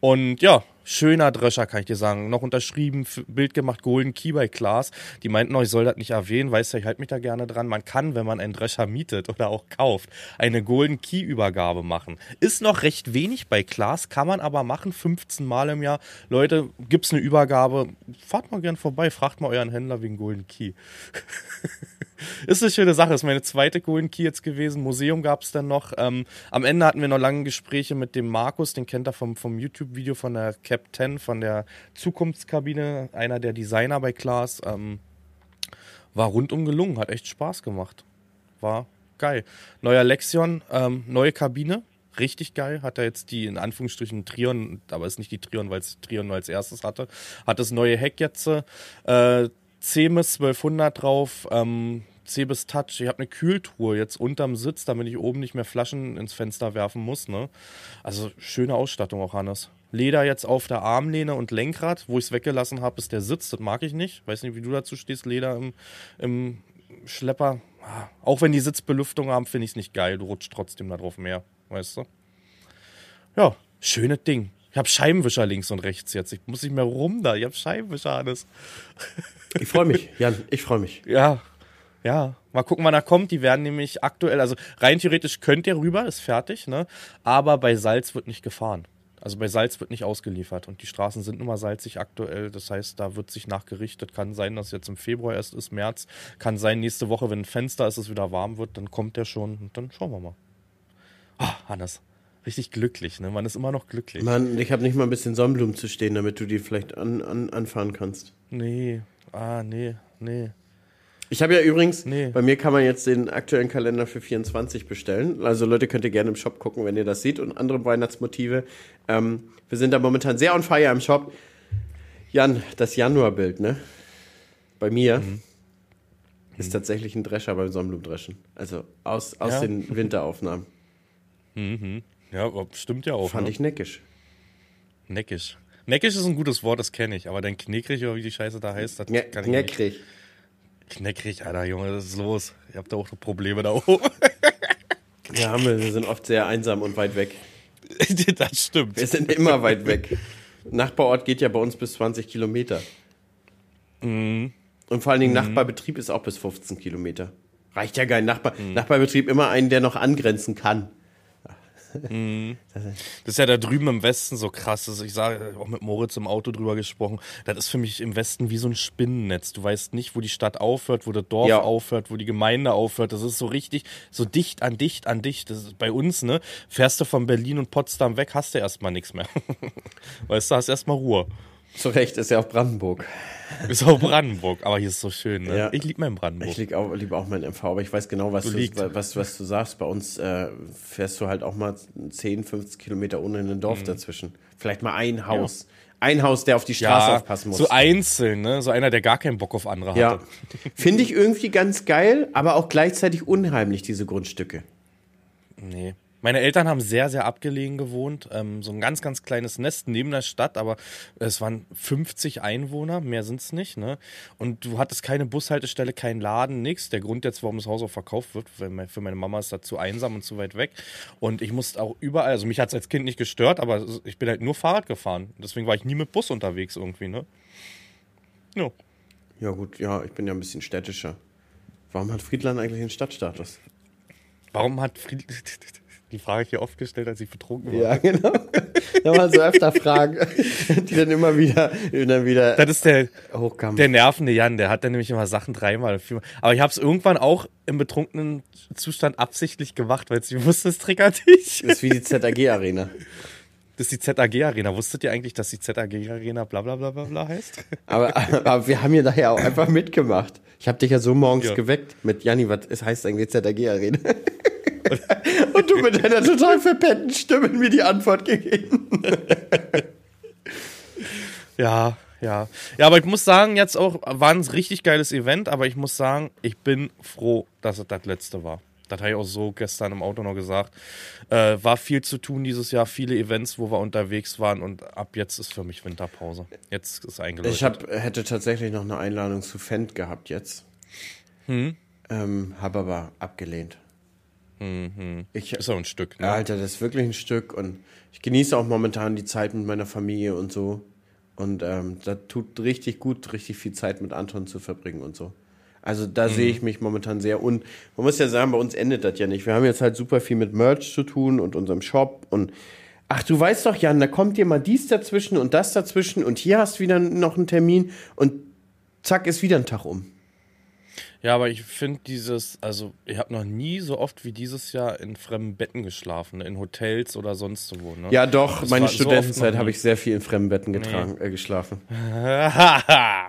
Und ja, schöner Drescher, kann ich dir sagen. Noch unterschrieben, Bild gemacht, Golden Key bei Klaas. Die meinten, oh, ich soll das nicht erwähnen, weißt du, ich halte mich da gerne dran. Man kann, wenn man einen Drescher mietet oder auch kauft, eine Golden Key Übergabe machen. Ist noch recht wenig bei Klaas, kann man aber machen, 15 Mal im Jahr. Leute, gibt's eine Übergabe, fahrt mal gern vorbei, fragt mal euren Händler wegen Golden Key. ist eine schöne Sache. Ist meine zweite Golden Key jetzt gewesen. Museum gab es dann noch. Ähm, am Ende hatten wir noch lange Gespräche mit dem Markus, den kennt er vom, vom YouTube-Video von der Cap 10, von der Zukunftskabine, einer der Designer bei Klaas. Ähm, war rundum gelungen, hat echt Spaß gemacht. War geil. Neuer Lexion, ähm, neue Kabine, richtig geil. Hat er jetzt die in Anführungsstrichen Trion, aber ist nicht die Trion, weil es Trion nur als erstes hatte. Hat das neue Heck jetzt. Äh, CMIS 1200 drauf, ähm, Cebis Touch. Ich habe eine Kühltruhe jetzt unterm Sitz, damit ich oben nicht mehr Flaschen ins Fenster werfen muss. Ne? Also schöne Ausstattung auch, Hannes. Leder jetzt auf der Armlehne und Lenkrad. Wo ich es weggelassen habe, ist der Sitz. Das mag ich nicht. Weiß nicht, wie du dazu stehst. Leder im, im Schlepper. Ah, auch wenn die Sitzbelüftung haben, finde ich es nicht geil. Du rutscht trotzdem da drauf mehr. Weißt du? Ja, schönes Ding. Ich habe Scheibenwischer links und rechts jetzt. Ich muss nicht mehr rum da. Ich habe Scheibenwischer, Hannes. Ich freue mich, Jan. Ich freue mich. Ja, ja, mal gucken, wann er kommt. Die werden nämlich aktuell, also rein theoretisch könnt ihr rüber, ist fertig, ne? Aber bei Salz wird nicht gefahren. Also bei Salz wird nicht ausgeliefert und die Straßen sind nun mal salzig aktuell. Das heißt, da wird sich nachgerichtet. Kann sein, dass jetzt im Februar erst ist, März. Kann sein, nächste Woche, wenn ein Fenster ist, es wieder warm wird, dann kommt der schon und dann schauen wir mal. Ah, Hannes, richtig glücklich, ne? Man ist immer noch glücklich. Mann, ich habe nicht mal ein bisschen Sonnenblumen zu stehen, damit du die vielleicht an, an, anfahren kannst. Nee, ah, nee, nee. Ich habe ja übrigens, nee. bei mir kann man jetzt den aktuellen Kalender für 24 bestellen. Also Leute, könnt ihr gerne im Shop gucken, wenn ihr das seht und andere Weihnachtsmotive. Ähm, wir sind da momentan sehr on fire im Shop. Jan, das Januarbild, ne? Bei mir mhm. ist tatsächlich ein Drescher beim Sonnenblumendreschen. Also aus, aus ja. den Winteraufnahmen. Mhm. Ja, stimmt ja auch. Fand ne? ich neckisch. Neckisch. Neckisch ist ein gutes Wort, das kenne ich. Aber dein Knickrig oder wie die Scheiße da heißt, das ne kann ich Knickrig. nicht. Kneckrig, Alter, Junge, was ist los? Ihr habt da auch noch Probleme da oben. Ja, haben wir. Wir sind oft sehr einsam und weit weg. das stimmt. Wir sind immer weit weg. Nachbarort geht ja bei uns bis 20 Kilometer. Mhm. Und vor allen Dingen mhm. Nachbarbetrieb ist auch bis 15 Kilometer. Reicht ja nicht. Nachbar, mhm. Nachbarbetrieb immer einen, der noch angrenzen kann. Mhm. Das ist ja da drüben im Westen so krass. Also ich sage auch mit Moritz im Auto drüber gesprochen. Das ist für mich im Westen wie so ein Spinnennetz. Du weißt nicht, wo die Stadt aufhört, wo das Dorf ja. aufhört, wo die Gemeinde aufhört. Das ist so richtig, so dicht an dicht an dicht. Das ist bei uns, ne? Fährst du von Berlin und Potsdam weg, hast du erstmal nichts mehr. weißt du, hast erstmal Ruhe. Zu Recht, ist ja auch Brandenburg. Ist auch Brandenburg, aber hier ist so schön. Ne? Ja. Ich liebe meinen Brandenburg. Ich liebe auch, lieb auch meinen MV, aber ich weiß genau, was du, du was, was du sagst. Bei uns äh, fährst du halt auch mal 10, 15 Kilometer ohne ein Dorf mhm. dazwischen. Vielleicht mal ein Haus. Ja. Ein Haus, der auf die Straße ja, aufpassen muss. So einzeln, ne? So einer, der gar keinen Bock auf andere ja. hatte. Finde ich irgendwie ganz geil, aber auch gleichzeitig unheimlich, diese Grundstücke. Nee. Meine Eltern haben sehr, sehr abgelegen gewohnt. Ähm, so ein ganz, ganz kleines Nest neben der Stadt, aber es waren 50 Einwohner, mehr sind es nicht. Ne? Und du hattest keine Bushaltestelle, keinen Laden, nichts. Der Grund jetzt, warum das Haus auch verkauft wird, für meine Mama ist das zu einsam und zu weit weg. Und ich musste auch überall, also mich hat es als Kind nicht gestört, aber ich bin halt nur Fahrrad gefahren. Deswegen war ich nie mit Bus unterwegs irgendwie. Ne? Ja. Ja, gut, ja, ich bin ja ein bisschen städtischer. Warum hat Friedland eigentlich einen Stadtstatus? Warum hat Fried die Frage ich hier oft gestellt, als ich betrunken war. Ja, genau. Da waren so öfter Fragen, die dann immer wieder, dann wieder Das ist der, hochkamen. der nervende Jan, der hat dann nämlich immer Sachen dreimal. viermal. Aber ich habe es irgendwann auch im betrunkenen Zustand absichtlich gemacht, weil ich wusste, es triggert dich. Das ist wie die ZAG-Arena. Das ist die ZAG-Arena. Wusstet ihr eigentlich, dass die ZAG-Arena bla bla bla bla bla heißt? Aber, aber wir haben ja daher auch einfach mitgemacht. Ich habe dich ja so morgens Ja. geweckt mit Janni, was es heißt eigentlich ZAG-Arena? Und du mit deiner total verpennten Stimme mir die Antwort gegeben. Ja, ja. Ja, aber ich muss sagen, jetzt auch, war ein richtig geiles Event, aber ich muss sagen, ich bin froh, dass es das letzte war. Das habe ich auch so gestern im Auto noch gesagt. Äh, war viel zu tun dieses Jahr, viele Events, wo wir unterwegs waren und ab jetzt ist für mich Winterpause. Jetzt ist eingeläutet. Ich hab, hätte tatsächlich noch eine Einladung zu Fendt gehabt jetzt. Hm? Ähm, habe aber abgelehnt. Ich, ist auch ein Stück, ne? Alter, das ist wirklich ein Stück und ich genieße auch momentan die Zeit mit meiner Familie und so. Und ähm, da tut richtig gut, richtig viel Zeit mit Anton zu verbringen und so. Also da sehe ich mich momentan sehr und man muss ja sagen, bei uns endet das ja nicht. Wir haben jetzt halt super viel mit Merch zu tun und unserem Shop und ach, du weißt doch, Jan, da kommt dir mal dies dazwischen und das dazwischen und hier hast du wieder noch einen Termin und zack ist wieder ein Tag um. Ja, aber ich finde dieses, also ich habe noch nie so oft wie dieses Jahr in fremden Betten geschlafen, ne? in Hotels oder sonst wo. Ne? Ja, doch, Das meine so Studentenzeit noch habe ich sehr viel in fremden Betten getragen, äh, geschlafen. ja,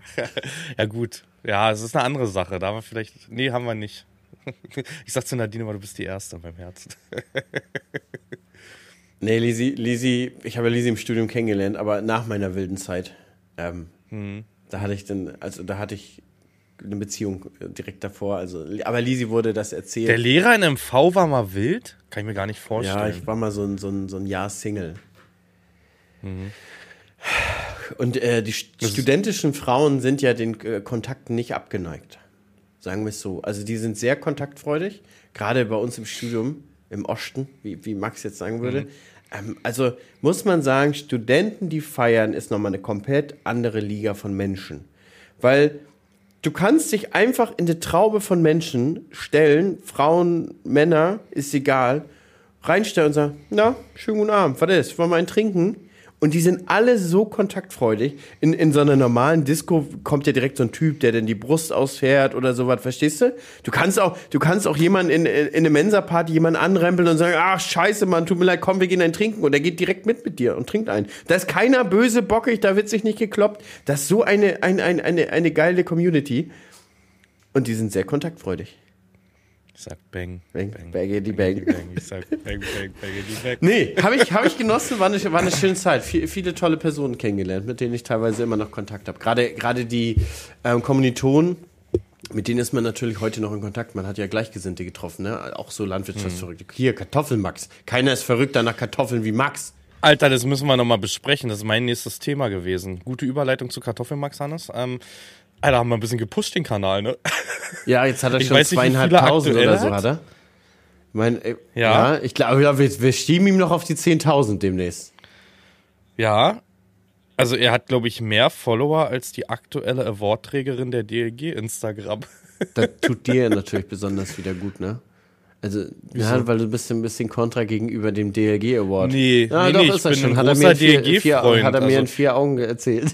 gut. Ja, es ist eine andere Sache. Da haben wir vielleicht. Nee, haben wir nicht. Ich sag zu Nadine, aber du bist die Erste beim Herzen. Nee, Lisi, Lisi, ich habe Lisi im Studium kennengelernt, aber nach meiner wilden Zeit. Ähm, Hm. Da hatte ich dann, also da hatte ich eine Beziehung äh, direkt davor. Also, aber Lisi wurde das erzählt. Der Lehrer in MV war mal wild? Kann ich mir gar nicht ja, vorstellen. ich war mal so ein, so ein, so ein Jahr Single. Mhm. Und äh, die st- studentischen Frauen sind ja den äh, Kontakten nicht abgeneigt. Sagen wir es so. Also die sind sehr kontaktfreudig, gerade bei uns im Studium, im Osten, wie, wie Max jetzt sagen würde. Mhm. Ähm, also muss man sagen, Studenten, die feiern, ist nochmal eine komplett andere Liga von Menschen. Weil du kannst dich einfach in die Traube von Menschen stellen, Frauen, Männer, ist egal, reinstellen und sagen, na, schönen guten Abend, was ist, wollen wir einen trinken? Und die sind alle so kontaktfreudig. In, in so einer normalen Disco kommt ja direkt so ein Typ, der dann die Brust ausfährt oder sowas, verstehst du? Du kannst auch, du kannst auch jemanden in, in, in eine Mensa-Party jemanden anrempeln und sagen, ach, scheiße, Mann, tut mir leid, komm, wir gehen einen trinken. Und der geht direkt mit mit dir und trinkt einen. Da ist keiner böse, bockig, da wird sich nicht gekloppt. Das ist so eine, ein, ein, eine, eine geile Community. Und die sind sehr kontaktfreudig. Ich sag Bang. Bang, Bangity Bang. Bang. Ich sag Bang, Bang, Bangity Bang. Nee, habe ich, hab ich genossen, war eine, war eine schöne Zeit. Viel, viele tolle Personen kennengelernt, mit denen ich teilweise immer noch Kontakt habe. Gerade, gerade die ähm, Kommilitonen, mit denen ist man natürlich heute noch in Kontakt. Man hat ja Gleichgesinnte getroffen, ne? auch so Landwirtschaftsverrückte. Hier, Kartoffelmax. Keiner ist verrückter nach Kartoffeln wie Max. Alter, das müssen wir nochmal besprechen. Das ist mein nächstes Thema gewesen. Gute Überleitung zu Kartoffelmax, Hannes. Ähm, Alter, haben wir ein bisschen gepusht, den Kanal, ne? Ja, jetzt hat er Ich schon zweieinhalbtausend oder so, hat. er. Ich mein, äh, ja. Ja. ich glaube, wir, wir schieben ihm noch auf die 10.000 demnächst. Ja. Also er hat, glaube ich, mehr Follower als die aktuelle Awardträgerin der DLG Instagram. Das tut dir natürlich besonders wieder gut, ne? Also, ja, weil du bist ein bisschen kontra gegenüber dem DLG Award. Nee, ja, nee, doch, nee, ist ich das bin schon. ein Hat er großer DLG-Freund, hat er mir also- in vier Augen erzählt.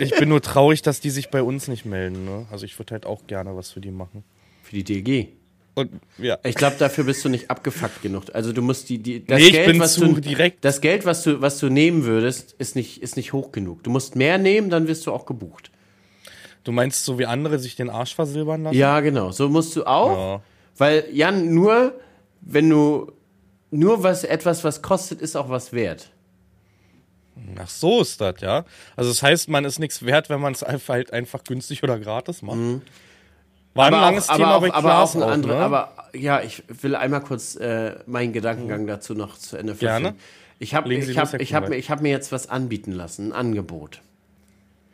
Ich bin nur traurig, dass die sich bei uns nicht melden. Ne? Also ich würde halt auch gerne was für die machen. Für die DLG. Und ja. Ich glaube, dafür bist du nicht abgefuckt genug. Also du musst die, die das Nee, Geld, was du, direkt. Das Geld, was du, was du nehmen würdest, ist nicht, ist nicht hoch genug. Du musst mehr nehmen, dann wirst du auch gebucht. Du meinst, so wie andere sich den Arsch versilbern lassen? Ja, genau. So musst du auch. Ja. Weil, Jan, nur, wenn du, nur was, etwas, was kostet, ist auch was wert. Ach so ist das, ja. Also das heißt, man ist nichts wert, wenn man es einfach halt einfach günstig oder gratis macht. War ein langes auch, Thema aber auch, bei aber Klaas auch ein auch, andere, ne? aber ja, ich will einmal kurz äh, meinen Gedankengang dazu noch zu Ende führen. Gerne. Ich habe ich hab, ich hab, ich hab mir jetzt was anbieten lassen, ein Angebot.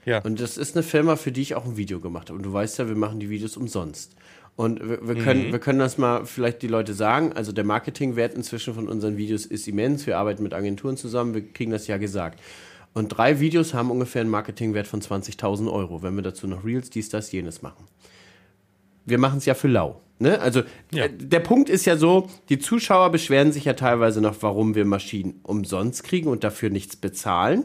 ja. Und das ist eine Firma, für die ich auch ein Video gemacht habe. Und du weißt ja, wir machen die Videos umsonst. Und wir, wir, Mhm. können, wir können das mal vielleicht die Leute sagen. Also der Marketingwert inzwischen von unseren Videos ist immens. Wir arbeiten mit Agenturen zusammen, wir kriegen das ja gesagt. Und drei Videos haben ungefähr einen Marketingwert von 20.000 Euro, wenn wir dazu noch Reels, dies, das, jenes machen. wir machen es ja für lau. Ne? Also Ja. äh, der Punkt ist ja so, die Zuschauer beschweren sich ja teilweise noch, warum wir Maschinen umsonst kriegen und dafür nichts bezahlen.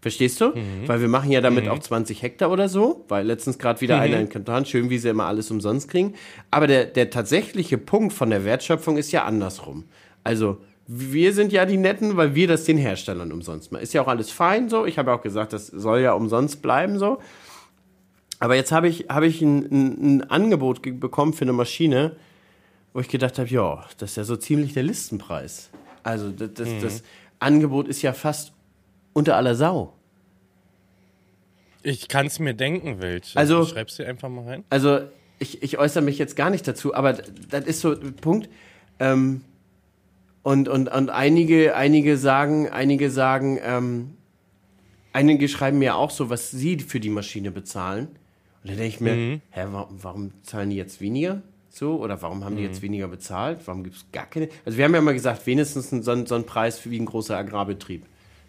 Verstehst du? Weil wir machen ja damit auch 20 Hektar oder so, weil letztens gerade wieder einer in Kanton, schön wie sie immer alles umsonst kriegen. Aber der, der tatsächliche Punkt von der Wertschöpfung ist ja andersrum. Also wir sind ja die Netten, weil wir das den Herstellern umsonst machen. Ist ja auch alles fein so. Ich habe ja auch gesagt, das soll ja umsonst bleiben so. Aber jetzt habe ich, habe ich ein, ein, ein Angebot ge- bekommen für eine Maschine, wo ich gedacht habe, ja, das ist ja so ziemlich der Listenpreis. Also das, das, das Angebot ist ja fast unter aller Sau. Ich kann es mir denken, welche. Also- schreib's dir einfach mal rein. Also ich, ich äußere mich jetzt gar nicht dazu, aber das ist so ein Punkt. Ähm, und, und, und einige, einige sagen, einige sagen, ähm, einige schreiben mir auch so, was sie für die Maschine bezahlen. Und dann denke ich mir, hä, warum, warum zahlen die jetzt weniger? So, oder warum haben die jetzt weniger bezahlt? Warum gibt es gar keine? Also wir haben ja mal gesagt, wenigstens so, ein, so ein Preis wie ein großer Agrarbetrieb.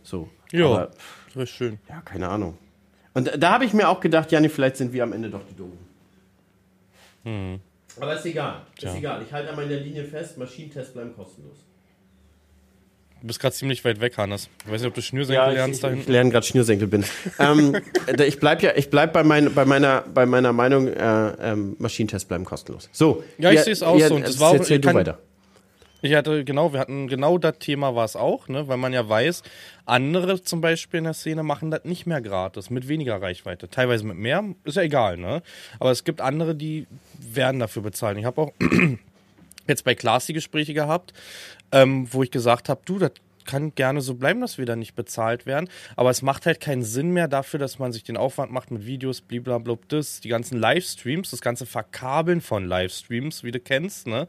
So. Ja, Aber, das ist schön. ja, keine Ahnung. Und da, da habe ich mir auch gedacht, Janni, vielleicht sind wir am Ende doch die Doofen. Aber ist egal. Ist Tja. egal. Ich halte an meiner Linie fest, Maschinentests bleiben kostenlos. Du bist gerade ziemlich weit weg, Hannes. Ich weiß nicht, ob du Schnürsenkel lernst da ich, ich hinten. lerne gerade Schnürsenkel bin. ähm, ich bleib ja, ich bleib bei, mein, bei meiner, bei meiner Meinung, äh, ähm, Maschinentests bleiben kostenlos. So. Ja, ich ihr- seh's auch so. Und das war auch- erzähl ich du kann- weiter. Ich hatte, genau, wir hatten genau das Thema war es auch, ne? Weil man ja weiß, andere zum Beispiel in der Szene machen das nicht mehr gratis, mit weniger Reichweite. Teilweise mit mehr, ist ja egal, ne? Aber es gibt andere, die werden dafür bezahlen. Ich habe auch jetzt bei Klaas die Gespräche gehabt, ähm, wo ich gesagt habe, du, das kann gerne so bleiben, dass wir da nicht bezahlt werden. Aber es macht halt keinen Sinn mehr dafür, dass man sich den Aufwand macht mit Videos, blablabla, das, die ganzen Livestreams, das ganze Verkabeln von Livestreams, wie du kennst, ne?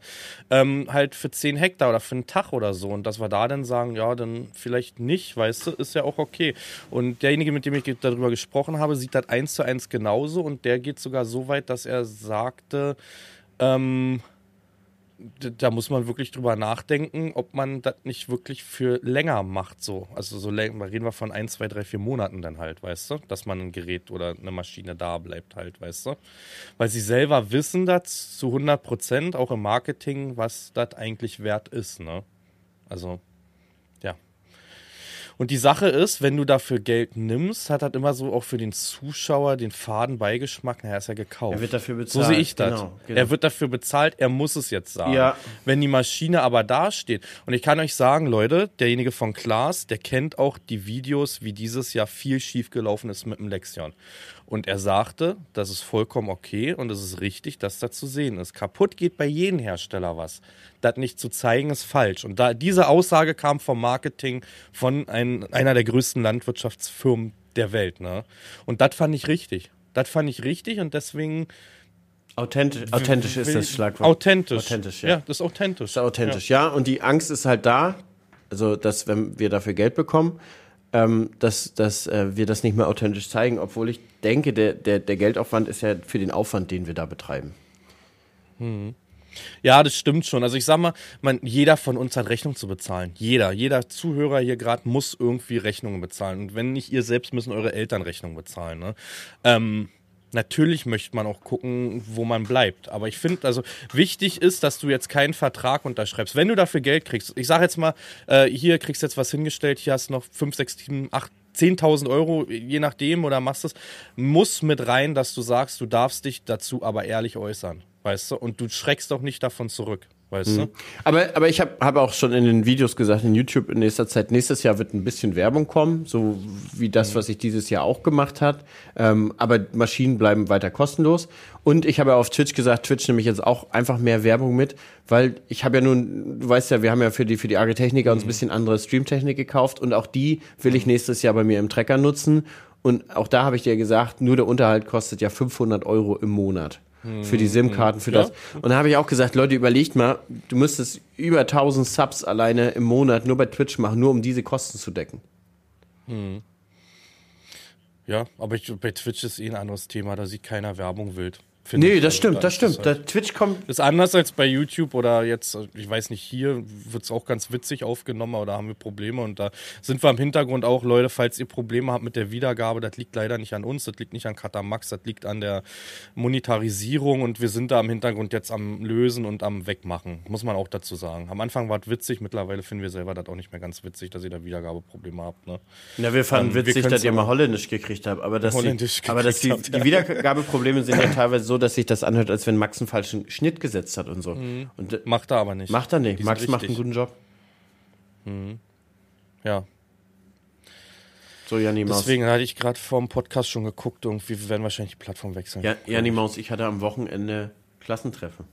Ähm, halt für 10 Hektar oder für einen Tag oder so. Und dass wir da dann sagen, ja, dann vielleicht nicht, weißt du, ist ja auch okay. Und derjenige, mit dem ich darüber gesprochen habe, sieht das eins zu eins genauso und der geht sogar so weit, dass er sagte, ähm, da muss man wirklich drüber nachdenken, ob man das nicht wirklich für länger macht, so. Also so reden wir von ein, zwei, drei, vier Monaten dann halt, weißt du? Dass man ein Gerät oder eine Maschine da bleibt halt, weißt du? Weil sie selber wissen das zu 100 Prozent, auch im Marketing, was das eigentlich wert ist, ne? Also. Und die Sache ist, wenn du dafür Geld nimmst, hat das immer so auch für den Zuschauer den faden Beigeschmack, naja, ist ja gekauft. Er wird dafür So bezahlt. sehe ich das. Genau, genau. Er wird dafür bezahlt, er muss es jetzt sagen. Ja. Wenn die Maschine aber dasteht, und ich kann euch sagen, Leute, derjenige von Klaas, der kennt auch die Videos, wie dieses Jahr viel schiefgelaufen ist mit dem Lexion. Und er sagte, das ist vollkommen okay und es ist richtig, dass da zu sehen ist. Kaputt geht bei jedem Hersteller was. Das nicht zu zeigen ist falsch. Und da diese Aussage kam vom Marketing von ein, einer der größten Landwirtschaftsfirmen der Welt. Ne? Und das fand ich richtig. Das fand ich richtig und deswegen Authentisch, authentisch ist das Schlagwort. Authentisch. Authentisch, ja. ja. das ist authentisch. ist authentisch, ja. Und die Angst ist halt da, also dass wenn wir dafür Geld bekommen, ähm, dass, dass äh, wir das nicht mehr authentisch zeigen, obwohl ich denke, der, der, der Geldaufwand ist ja für den Aufwand, den wir da betreiben. Ja, das stimmt schon. Also ich sag mal, man, jeder von uns hat Rechnung zu bezahlen. Jeder, jeder Zuhörer hier gerade muss irgendwie Rechnungen bezahlen. Und wenn nicht ihr selbst, müssen eure Eltern Rechnungen bezahlen. Ne? Ähm, natürlich möchte man auch gucken, wo man bleibt. Aber ich finde, also wichtig ist, dass du jetzt keinen Vertrag unterschreibst. Wenn du dafür Geld kriegst, ich sage jetzt mal, äh, hier kriegst du jetzt was hingestellt, hier hast du noch 5, 6, 7, 8, 10.000 Euro, je nachdem, oder machst es, muss mit rein, dass du sagst, du darfst dich dazu aber ehrlich äußern, weißt du? Und du schreckst auch nicht davon zurück, weißt du? Aber, aber ich habe hab auch schon in den Videos gesagt, in YouTube in nächster Zeit, nächstes Jahr wird ein bisschen Werbung kommen, so wie das, was ich dieses Jahr auch gemacht hat. Ähm, aber Maschinen bleiben weiter kostenlos. Und ich habe ja auf Twitch gesagt, Twitch nehme ich jetzt auch einfach mehr Werbung mit, weil ich habe ja nun, du weißt ja, wir haben ja für die, für die Agritechniker uns ein bisschen andere Streamtechnik gekauft und auch die will ich nächstes Jahr bei mir im Trecker nutzen. Und auch da habe ich dir gesagt, nur der Unterhalt kostet ja 500 Euro im Monat. Für die SIM-Karten, für Ja. das. Und da habe ich auch gesagt, Leute, überlegt mal, du müsstest über 1000 Subs alleine im Monat nur bei Twitch machen, nur um diese Kosten zu decken. Ja, aber ich, bei Twitch ist eh ein anderes Thema, da sieht keiner Werbung wild. Nee, ich. das Also stimmt, da das stimmt. halt- Da Twitch kommt. ist anders als bei YouTube oder jetzt, ich weiß nicht, hier wird es auch ganz witzig aufgenommen, aber da haben wir Probleme und da sind wir im Hintergrund auch, Leute, falls ihr Probleme habt mit der Wiedergabe, das liegt leider nicht an uns, das liegt nicht an Katamax, das liegt an der Monetarisierung und wir sind da im Hintergrund jetzt am Lösen und am Wegmachen, muss man auch dazu sagen. Am Anfang war es witzig, mittlerweile finden wir selber das auch nicht mehr ganz witzig, dass ihr da Wiedergabeprobleme habt. Ne? Na, wir fanden Ähm, wir witzig, können's dass ihr mal Holländisch gekriegt habt, aber dass, Holländisch die, aber dass die, die Wiedergabeprobleme sind ja teilweise so, dass sich das anhört, als wenn Max einen falschen Schnitt gesetzt hat und so. Und äh, Macht er aber nicht. macht er nicht. Die Max macht einen guten Job. Ja, So, Janni Maus. deswegen hatte ich gerade vor dem Podcast schon geguckt, irgendwie, wir werden wahrscheinlich die Plattform wechseln. Ja, Janni Maus, ich hatte am Wochenende Klassentreffen.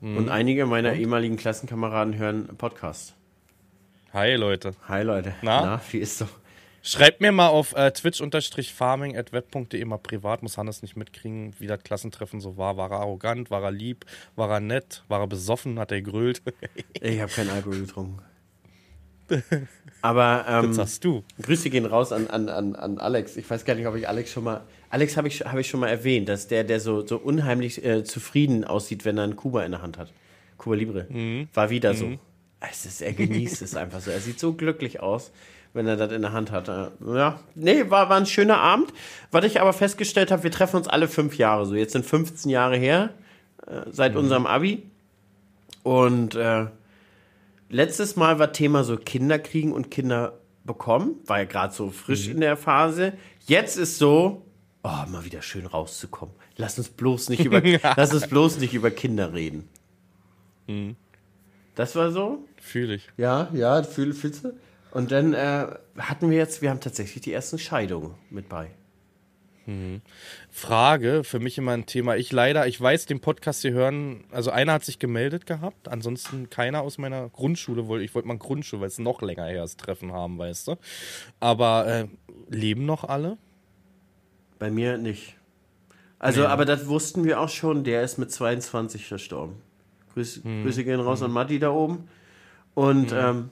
Und einige meiner ehemaligen Klassenkameraden hören Podcast. Hi Leute. Hi Leute. Na? wie ist so? Schreibt mir mal auf äh, twitch-farming at web.de mal privat, muss Hannes nicht mitkriegen, wie das Klassentreffen so war. War er arrogant, war er lieb, war er nett, war er besoffen, hat er gegrölt? Ich habe keinen Alkohol getrunken. Aber ähm, Das sagst du. Grüße gehen raus an, an, an, an Alex. Ich weiß gar nicht, ob ich Alex schon mal. Alex habe ich, hab ich schon mal erwähnt, dass der, der so, so unheimlich äh, zufrieden aussieht, wenn er einen Kuba in der Hand hat. Kuba Libre. War wieder so. Es ist, er genießt es einfach so. Er sieht so glücklich aus, wenn er das in der Hand hat. Ja, nee, war, war ein schöner Abend. Was ich aber festgestellt habe, wir treffen uns alle fünf Jahre so. Jetzt sind 15 Jahre her, äh, seit unserem Abi. Und äh, letztes Mal war Thema so Kinder kriegen und Kinder bekommen. War ja gerade so frisch in der Phase. Jetzt ist so, oh, mal wieder schön rauszukommen. Lass uns bloß nicht über, lass uns bloß nicht über Kinder reden. Das war so. Fühle ich. Ja, ja, fühl, fühlst du? Und dann äh, hatten wir jetzt, wir haben tatsächlich die ersten Scheidungen mit bei. Frage, für mich immer ein Thema. Ich leider, ich weiß, den Podcast hier hören, also einer hat sich gemeldet gehabt, ansonsten keiner aus meiner Grundschule wollte, ich wollte mal Grundschule, weil es noch länger her ist, Treffen haben, weißt du. Aber äh, leben noch alle? Bei mir nicht. Also, aber das wussten wir auch schon, der ist mit 22 verstorben. Grüß, Grüße gehen raus an Matti da oben. Und ähm,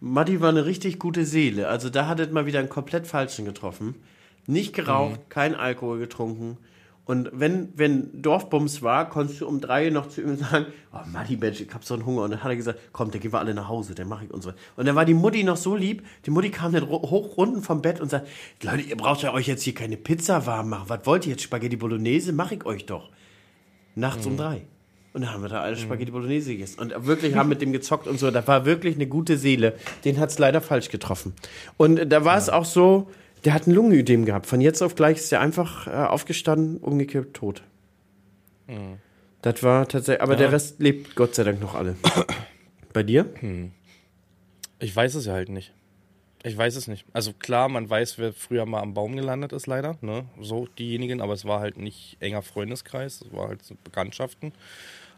Matti war eine richtig gute Seele. Also da hat es mal wieder einen komplett falschen getroffen. Nicht geraucht, kein Alkohol getrunken. Und wenn, wenn Dorfbums war, konntest du um drei noch zu ihm sagen, oh Matti, Mensch, ich hab so einen Hunger. Und dann hat er gesagt, komm, dann gehen wir alle nach Hause, dann mache ich unsere. Und dann war die Mutti noch so lieb, die Mutti kam dann hoch runten vom Bett und sagt, Leute, ihr braucht ja euch jetzt hier keine Pizza warm machen. Was wollt ihr jetzt, Spaghetti Bolognese? Mach ich euch doch. Nachts um drei. Und dann haben wir da alle Spaghetti Bolognese gegessen. Und wirklich haben mit dem gezockt und so. Da war wirklich eine gute Seele. Den hat's leider falsch getroffen. Und da war es auch so, der hat ein Lungenödem gehabt. Von jetzt auf gleich ist er einfach äh, aufgestanden, umgekippt, tot. Das war tatsächlich, aber der Rest lebt Gott sei Dank noch alle. Bei dir? Ich weiß es ja halt nicht. Ich weiß es nicht. Also klar, man weiß, wer früher mal am Baum gelandet ist, leider. Ne? So diejenigen, aber es war halt nicht enger Freundeskreis, es war halt so Bekanntschaften.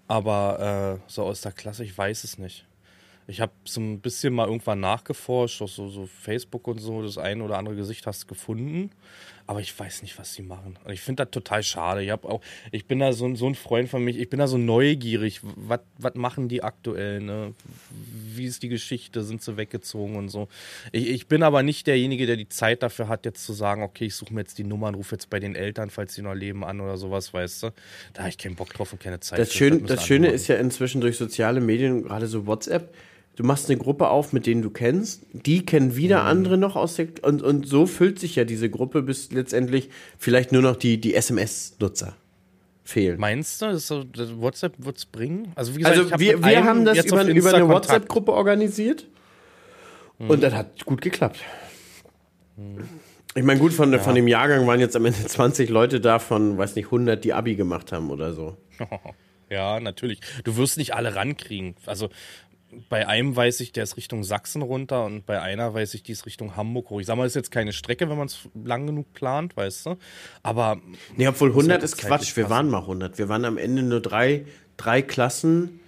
Aber äh, so aus der Klasse, ich weiß es nicht. Ich habe so ein bisschen mal irgendwann nachgeforscht, auf so, so Facebook und so, das ein oder andere Gesicht hast gefunden. Aber ich weiß nicht, was sie machen. Und ich finde das total schade. Ich, hab auch, ich bin da so, so ein Freund von mich, ich bin da so neugierig. Was was machen die aktuell? Ne? Wie ist die Geschichte? Sind sie weggezogen und so? Ich, ich bin aber nicht derjenige, der die Zeit dafür hat, jetzt zu sagen, okay, ich suche mir jetzt die Nummern, rufe jetzt bei den Eltern, falls sie noch leben, an oder sowas, weißt du? Da habe ich keinen Bock drauf und keine Zeit. Das, für. Schön, das andere Schöne ist ja inzwischen durch soziale Medien, gerade so WhatsApp, du machst eine Gruppe auf, mit denen du kennst, die kennen wieder andere noch aus der, und, und so füllt sich ja diese Gruppe, bis letztendlich vielleicht nur noch die, die SMS-Nutzer fehlen. Meinst du, das ist so, das WhatsApp wird es bringen? Also, wie gesagt, Also hab wir, wir haben das über, über eine. WhatsApp-Gruppe organisiert und das hat gut geklappt. Ich meine, gut, von, von dem Jahrgang waren jetzt am Ende 20 Leute da, von, weiß nicht, 100, die Abi gemacht haben oder so. Ja, natürlich. Du wirst nicht alle rankriegen. Also bei einem weiß ich, der ist Richtung Sachsen runter und bei einer weiß ich, die ist Richtung Hamburg hoch. Ich sag mal, das ist jetzt keine Strecke, wenn man es lang genug plant, weißt du. Aber Nee, obwohl 100 halt ist Quatsch. Wir waren mal 100. Wir waren am Ende nur drei, drei Klassen.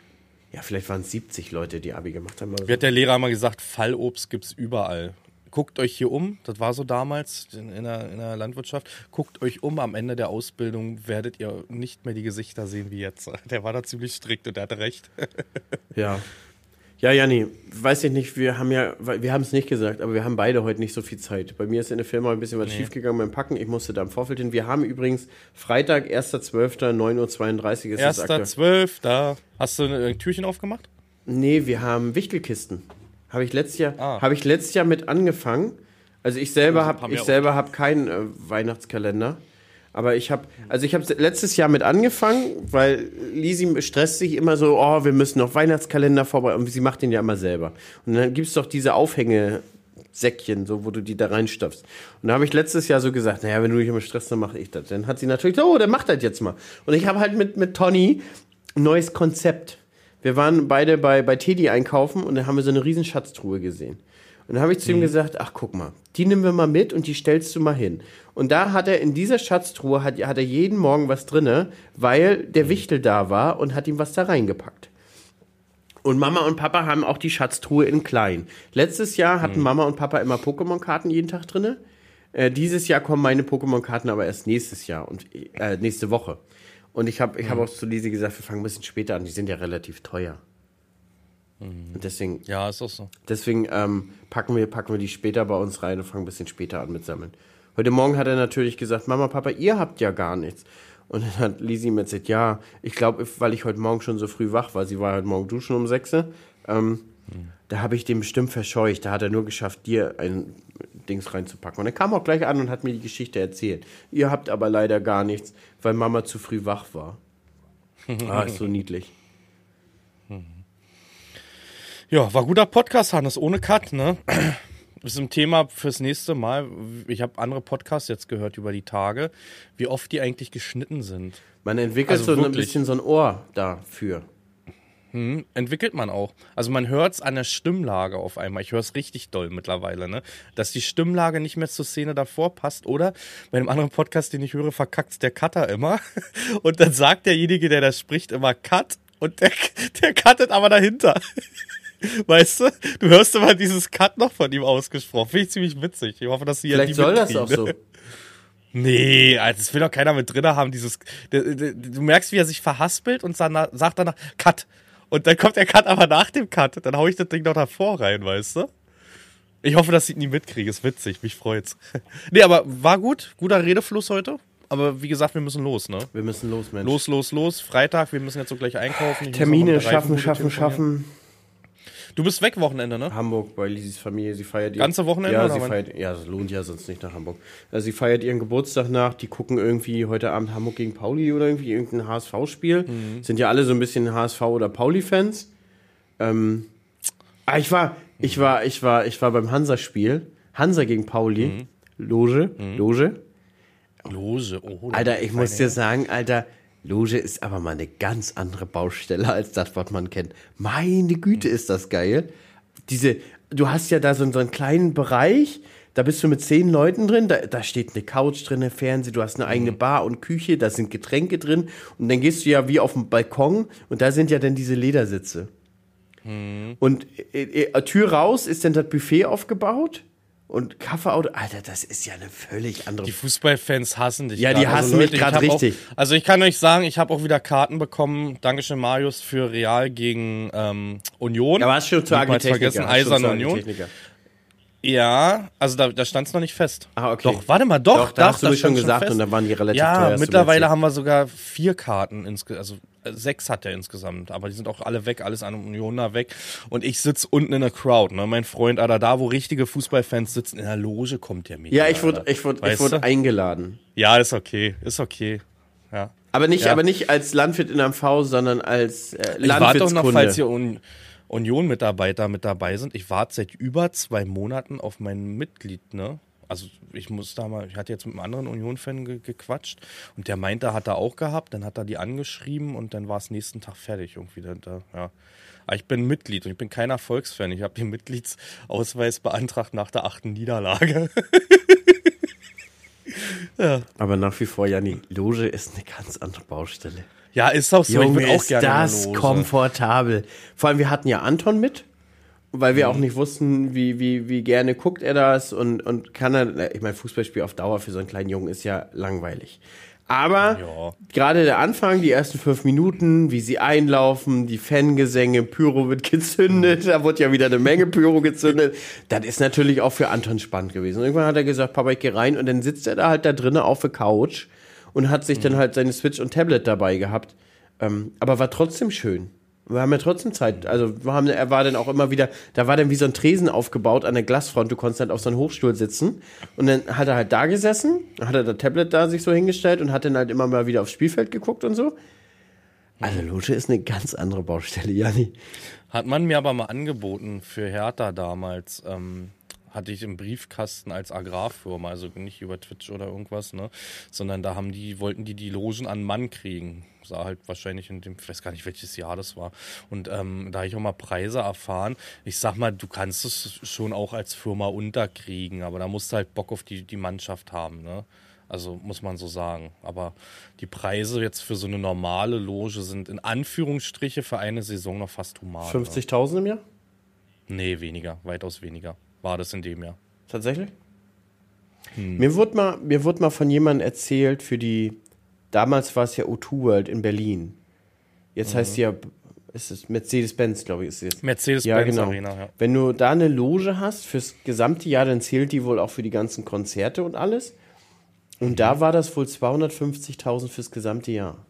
Ja, vielleicht waren es 70 Leute, die Abi gemacht haben. Wie hat der Lehrer mal gesagt, Fallobst gibt's überall. Guckt euch hier um, das war so damals in, in, der, in der Landwirtschaft. Guckt euch um, am Ende der Ausbildung werdet ihr nicht mehr die Gesichter sehen wie jetzt. Der war da ziemlich strikt und der hatte recht. Ja. Ja, Janni, weiß ich nicht, wir haben ja, wir haben es nicht gesagt, aber wir haben beide heute nicht so viel Zeit. Bei mir ist in der Firma ein bisschen was nee. schiefgegangen beim Packen. Ich musste da im Vorfeld hin. Wir haben übrigens Freitag, 1.12., 9.32 Uhr ist 1.12., hast du ein Türchen aufgemacht? Nee, wir haben Wichtelkisten. Habe ich letztes Jahr, ah. habe ich letztes Jahr mit angefangen. Also ich selber habe ich selber habe keinen äh, Weihnachtskalender. Aber ich habe, also ich habe letztes Jahr mit angefangen, weil Lisi stresst sich immer so, oh, wir müssen noch Weihnachtskalender vorbereiten. Und sie macht den ja immer selber. Und dann gibt es doch diese Aufhängesäckchen, so, wo du die da reinstopfst. Und da habe ich letztes Jahr so gesagt, naja, wenn du dich immer stresst, dann mache ich das. Dann hat sie natürlich, oh, dann mach das jetzt mal. Und ich habe halt mit, mit Tony ein neues Konzept. Wir waren beide bei, bei Teddy einkaufen und dann haben wir so eine riesen Schatztruhe gesehen. Und dann habe ich zu ihm mhm. gesagt, ach guck mal, die nehmen wir mal mit und die stellst du mal hin. Und da hat er in dieser Schatztruhe, hat, hat er jeden Morgen was drinne, weil der Wichtel da war und hat ihm was da reingepackt. Und Mama und Papa haben auch die Schatztruhe in klein. Letztes Jahr hatten mhm. Mama und Papa immer Pokémon-Karten jeden Tag drinne. Äh, dieses Jahr kommen meine Pokémon-Karten aber erst nächstes Jahr und äh, nächste Woche. Und ich habe ich mhm. hab auch zu Lise gesagt, wir fangen ein bisschen später an. Die sind ja relativ teuer. Und deswegen. Ja, ist auch so. Deswegen ähm, packen, wir, packen wir die später bei uns rein und fangen ein bisschen später an mit Sammeln. Heute Morgen hat er natürlich gesagt, Mama, Papa, ihr habt ja gar nichts. Und dann hat Lisi mir gesagt, ja, ich glaube, weil ich heute Morgen schon so früh wach war, sie war heute Morgen duschen um sechs, ähm, hm. da habe ich den bestimmt verscheucht. Da hat er nur geschafft, dir ein Dings reinzupacken. Und er kam auch gleich an und hat mir die Geschichte erzählt. Ihr habt aber leider gar nichts, weil Mama zu früh wach war. ah, ist so niedlich. Ja, war guter Podcast, Hannes, ohne Cut, ne? Das ist ein Thema fürs nächste Mal. Ich habe andere Podcasts jetzt gehört über die Tage, wie oft die eigentlich geschnitten sind. Man entwickelt also so ein bisschen so ein Ohr dafür. Hm, entwickelt man auch. Also man hört es an der Stimmlage auf einmal. Ich höre es richtig doll mittlerweile, ne? Dass die Stimmlage nicht mehr zur Szene davor passt. Oder bei einem anderen Podcast, den ich höre, verkackt der Cutter immer. Und dann sagt derjenige, der das spricht, immer Cut. Und der, der cuttet aber dahinter. Weißt du? Du hörst immer dieses Cut noch von ihm ausgesprochen. Finde ich ziemlich witzig. Ich hoffe, dass sie Vielleicht soll das auch so. Nee, also das will doch keiner mit drin haben, dieses. Du merkst, wie er sich verhaspelt und sagt danach Cut. Und dann kommt der Cut aber nach dem Cut. Dann hau ich das Ding noch davor rein, weißt du? Ich hoffe, dass ich ihn nie mitkriege. Ist witzig, mich freut's. nee, aber war gut. Guter Redefluss heute. Aber wie gesagt, wir müssen los, ne? Wir müssen los, Mensch. Los, los, los. Freitag, wir müssen jetzt so gleich einkaufen. Ich Termine schaffen, schaffen, schaffen. Du bist weg Wochenende, ne? Hamburg bei Lisis Familie. Sie feiert Ganze Wochenende? Ja, sie feiert, ja, das lohnt ja sonst nicht nach Hamburg. Also sie feiert ihren Geburtstag nach. Die gucken irgendwie heute Abend Hamburg gegen Pauli oder irgendwie irgendein HSV-Spiel. Mhm. Sind ja alle so ein bisschen HSV- oder Pauli-Fans. Ähm, ah, ich war, ich war, ich war, ich war beim Hansa-Spiel. Hansa gegen Pauli. Mhm. Loge, mhm. Loge. Loge, oh. Alter, ich muss dir sagen, Alter, Loge ist aber mal eine ganz andere Baustelle als das, was man kennt. Meine Güte, ist das geil. Diese, du hast ja da so, so einen kleinen Bereich, da bist du mit zehn Leuten drin, da, da steht eine Couch drin, eine Fernseh, du hast eine eigene mhm. Bar und Küche, da sind Getränke drin und dann gehst du ja wie auf dem Balkon und da sind ja dann diese Ledersitze. Mhm. Und äh, äh, Tür raus ist dann das Buffet aufgebaut und Kaffeeauto, Alter, das ist ja eine völlig andere. Die Fußballfans hassen dich. Ja, grad. die also hassen also, mich gerade richtig. Auch, also ich kann euch sagen, ich habe auch wieder Karten bekommen. Dankeschön, Marius, für Real gegen ähm, Union. Da war es schon zu vergessen, Eisern Union. Ja, also da, da stand es noch nicht fest. Ah, okay. Doch, warte mal, doch, doch da hast du schon gesagt schon und da waren die relativ ja, teuer. Ja, mittlerweile haben wir sogar vier Karten insgesamt, also äh, sechs hat er insgesamt, aber die sind auch alle weg, alles an Unioner weg. Und ich sitze unten in der Crowd, ne? Mein Freund, Alter, da wo richtige Fußballfans sitzen, in der Loge kommt der mit. Ja, ich wurde, ich wurde, ich wurde eingeladen. Ja, ist okay, ist okay. Ja. Aber nicht, ja. aber nicht als Landwirt in MV, sondern als äh, Landwirtskunde. Ich warte doch noch, falls ihr un Union-Mitarbeiter mit dabei sind. Ich warte seit über zwei Monaten auf mein Mitglied, ne? Also ich muss da mal, ich hatte jetzt mit einem anderen Union-Fan ge gequatscht und der meinte, hat er auch gehabt, dann hat er die angeschrieben und dann war es nächsten Tag fertig irgendwie. Da, da, ja. Aber ich bin Mitglied und ich bin kein Erfolgsfan. Ich habe den Mitgliedsausweis beantragt nach der achten Niederlage. ja. Aber nach wie vor, Janni, Loge ist eine ganz andere Baustelle. Ja, ist auch so. Junge, ich auch ist gerne das komfortabel. Vor allem, wir hatten ja Anton mit, weil wir mhm. auch nicht wussten, wie, wie, wie gerne guckt er das und, und kann er, ich meine, Fußballspiel auf Dauer für so einen kleinen Jungen ist ja langweilig. Aber Ja. gerade der Anfang, die ersten fünf Minuten, wie sie einlaufen, die Fangesänge, Pyro wird gezündet, da wurde ja wieder eine Menge Pyro gezündet. Das ist natürlich auch für Anton spannend gewesen. Und irgendwann hat er gesagt, Papa, ich geh rein und dann sitzt er da halt da drinnen auf der Couch und hat sich dann halt seine Switch und Tablet dabei gehabt. Ähm, aber war trotzdem schön. Wir haben ja trotzdem Zeit. Also wir haben, er war dann auch immer wieder, da war dann wie so ein Tresen aufgebaut an der Glasfront. Du konntest halt auf so einem Hochstuhl sitzen. Und dann hat er halt da gesessen, hat er das Tablet da sich so hingestellt und hat dann halt immer mal wieder aufs Spielfeld geguckt und so. Also Lotte ist eine ganz andere Baustelle, Janni. Hat man mir aber mal angeboten für Hertha damals. Ähm, hatte ich im Briefkasten als Agrarfirma, also nicht über Twitch oder irgendwas, ne, sondern da haben die wollten die die Logen an Mann kriegen. Sah halt wahrscheinlich in dem, ich weiß gar nicht welches Jahr das war. Und ähm, da habe ich auch mal Preise erfahren. Ich sag mal, du kannst es schon auch als Firma unterkriegen, aber da musst du halt Bock auf die die Mannschaft haben, ne. Also muss man so sagen. Aber die Preise jetzt für so eine normale Loge sind in Anführungsstriche für eine Saison noch fast human. ne? 50.000 im Jahr? Nee, weniger, weitaus weniger. War das in dem Jahr. Tatsächlich? Mir, wurde mal, mir wurde mal von jemandem erzählt, für die, damals war es ja O2 World in Berlin. Jetzt heißt sie ja, ist es Mercedes-Benz, glaube ich, ist sie jetzt. Mercedes-Benz Ja, genau. Arena, ja. Wenn du da eine Loge hast fürs gesamte Jahr, dann zählt die wohl auch für die ganzen Konzerte und alles. Und da war das wohl 250.000 fürs gesamte Jahr.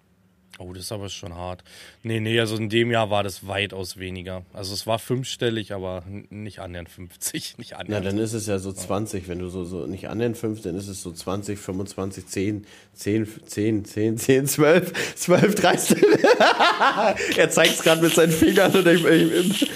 Oh, das ist aber schon hart. Nee, nee, also in dem Jahr war das weitaus weniger. Also es war fünfstellig, aber nicht annähernd 50. Nicht Na, annähernd. dann ist es ja so 20, wenn du so, so nicht an den 5, dann ist es so 20, 25, 10, 10, 10, 10, 10, 12, 12, 13. er zeigt es gerade mit seinen Fingern und ich, ich,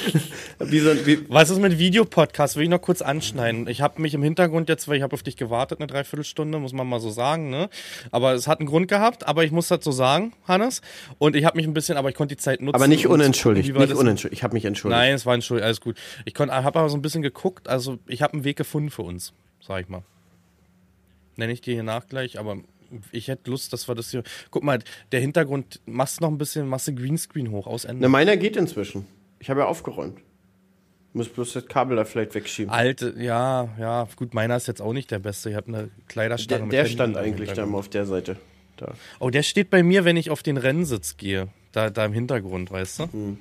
wie so, wie, Was ist mit Videopodcast? Will ich noch kurz anschneiden. Ich habe mich im Hintergrund jetzt, weil ich habe auf dich gewartet, eine Dreiviertelstunde, muss man mal so sagen, ne? Aber es hat einen Grund gehabt, aber ich muss dazu sagen, Hannes. Und ich habe mich ein bisschen, aber ich konnte die Zeit nutzen. aber nicht unentschuldigt, nicht das? unentschuldigt. Ich habe mich entschuldigt. Nein, es war entschuldigt, alles gut. Ich habe aber so ein bisschen geguckt, also ich habe einen Weg gefunden für uns, sag ich mal. Nenne ich dir hier nach gleich, aber ich hätte Lust, dass wir das hier. Guck mal, der Hintergrund, machst noch ein bisschen, machst du Greenscreen hoch, aus Ende. Na, meiner geht inzwischen. Ich habe ja aufgeräumt. Muss bloß das Kabel da vielleicht wegschieben. Alte, ja, ja, gut, meiner ist jetzt auch nicht der beste. Ich habe eine Kleiderstange Der, der stand eigentlich da auf der Seite. Da. Oh, der steht bei mir, wenn ich auf den Rennsitz gehe. Da, da im Hintergrund, weißt du? Mhm.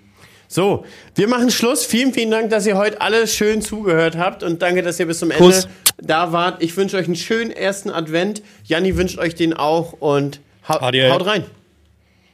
So, wir machen Schluss. Vielen, vielen Dank, dass ihr heute alle schön zugehört habt und danke, dass ihr bis zum Ende Kuss. da wart. Ich wünsche euch einen schönen ersten Advent. Janni wünscht euch den auch und hau Adieu. haut rein.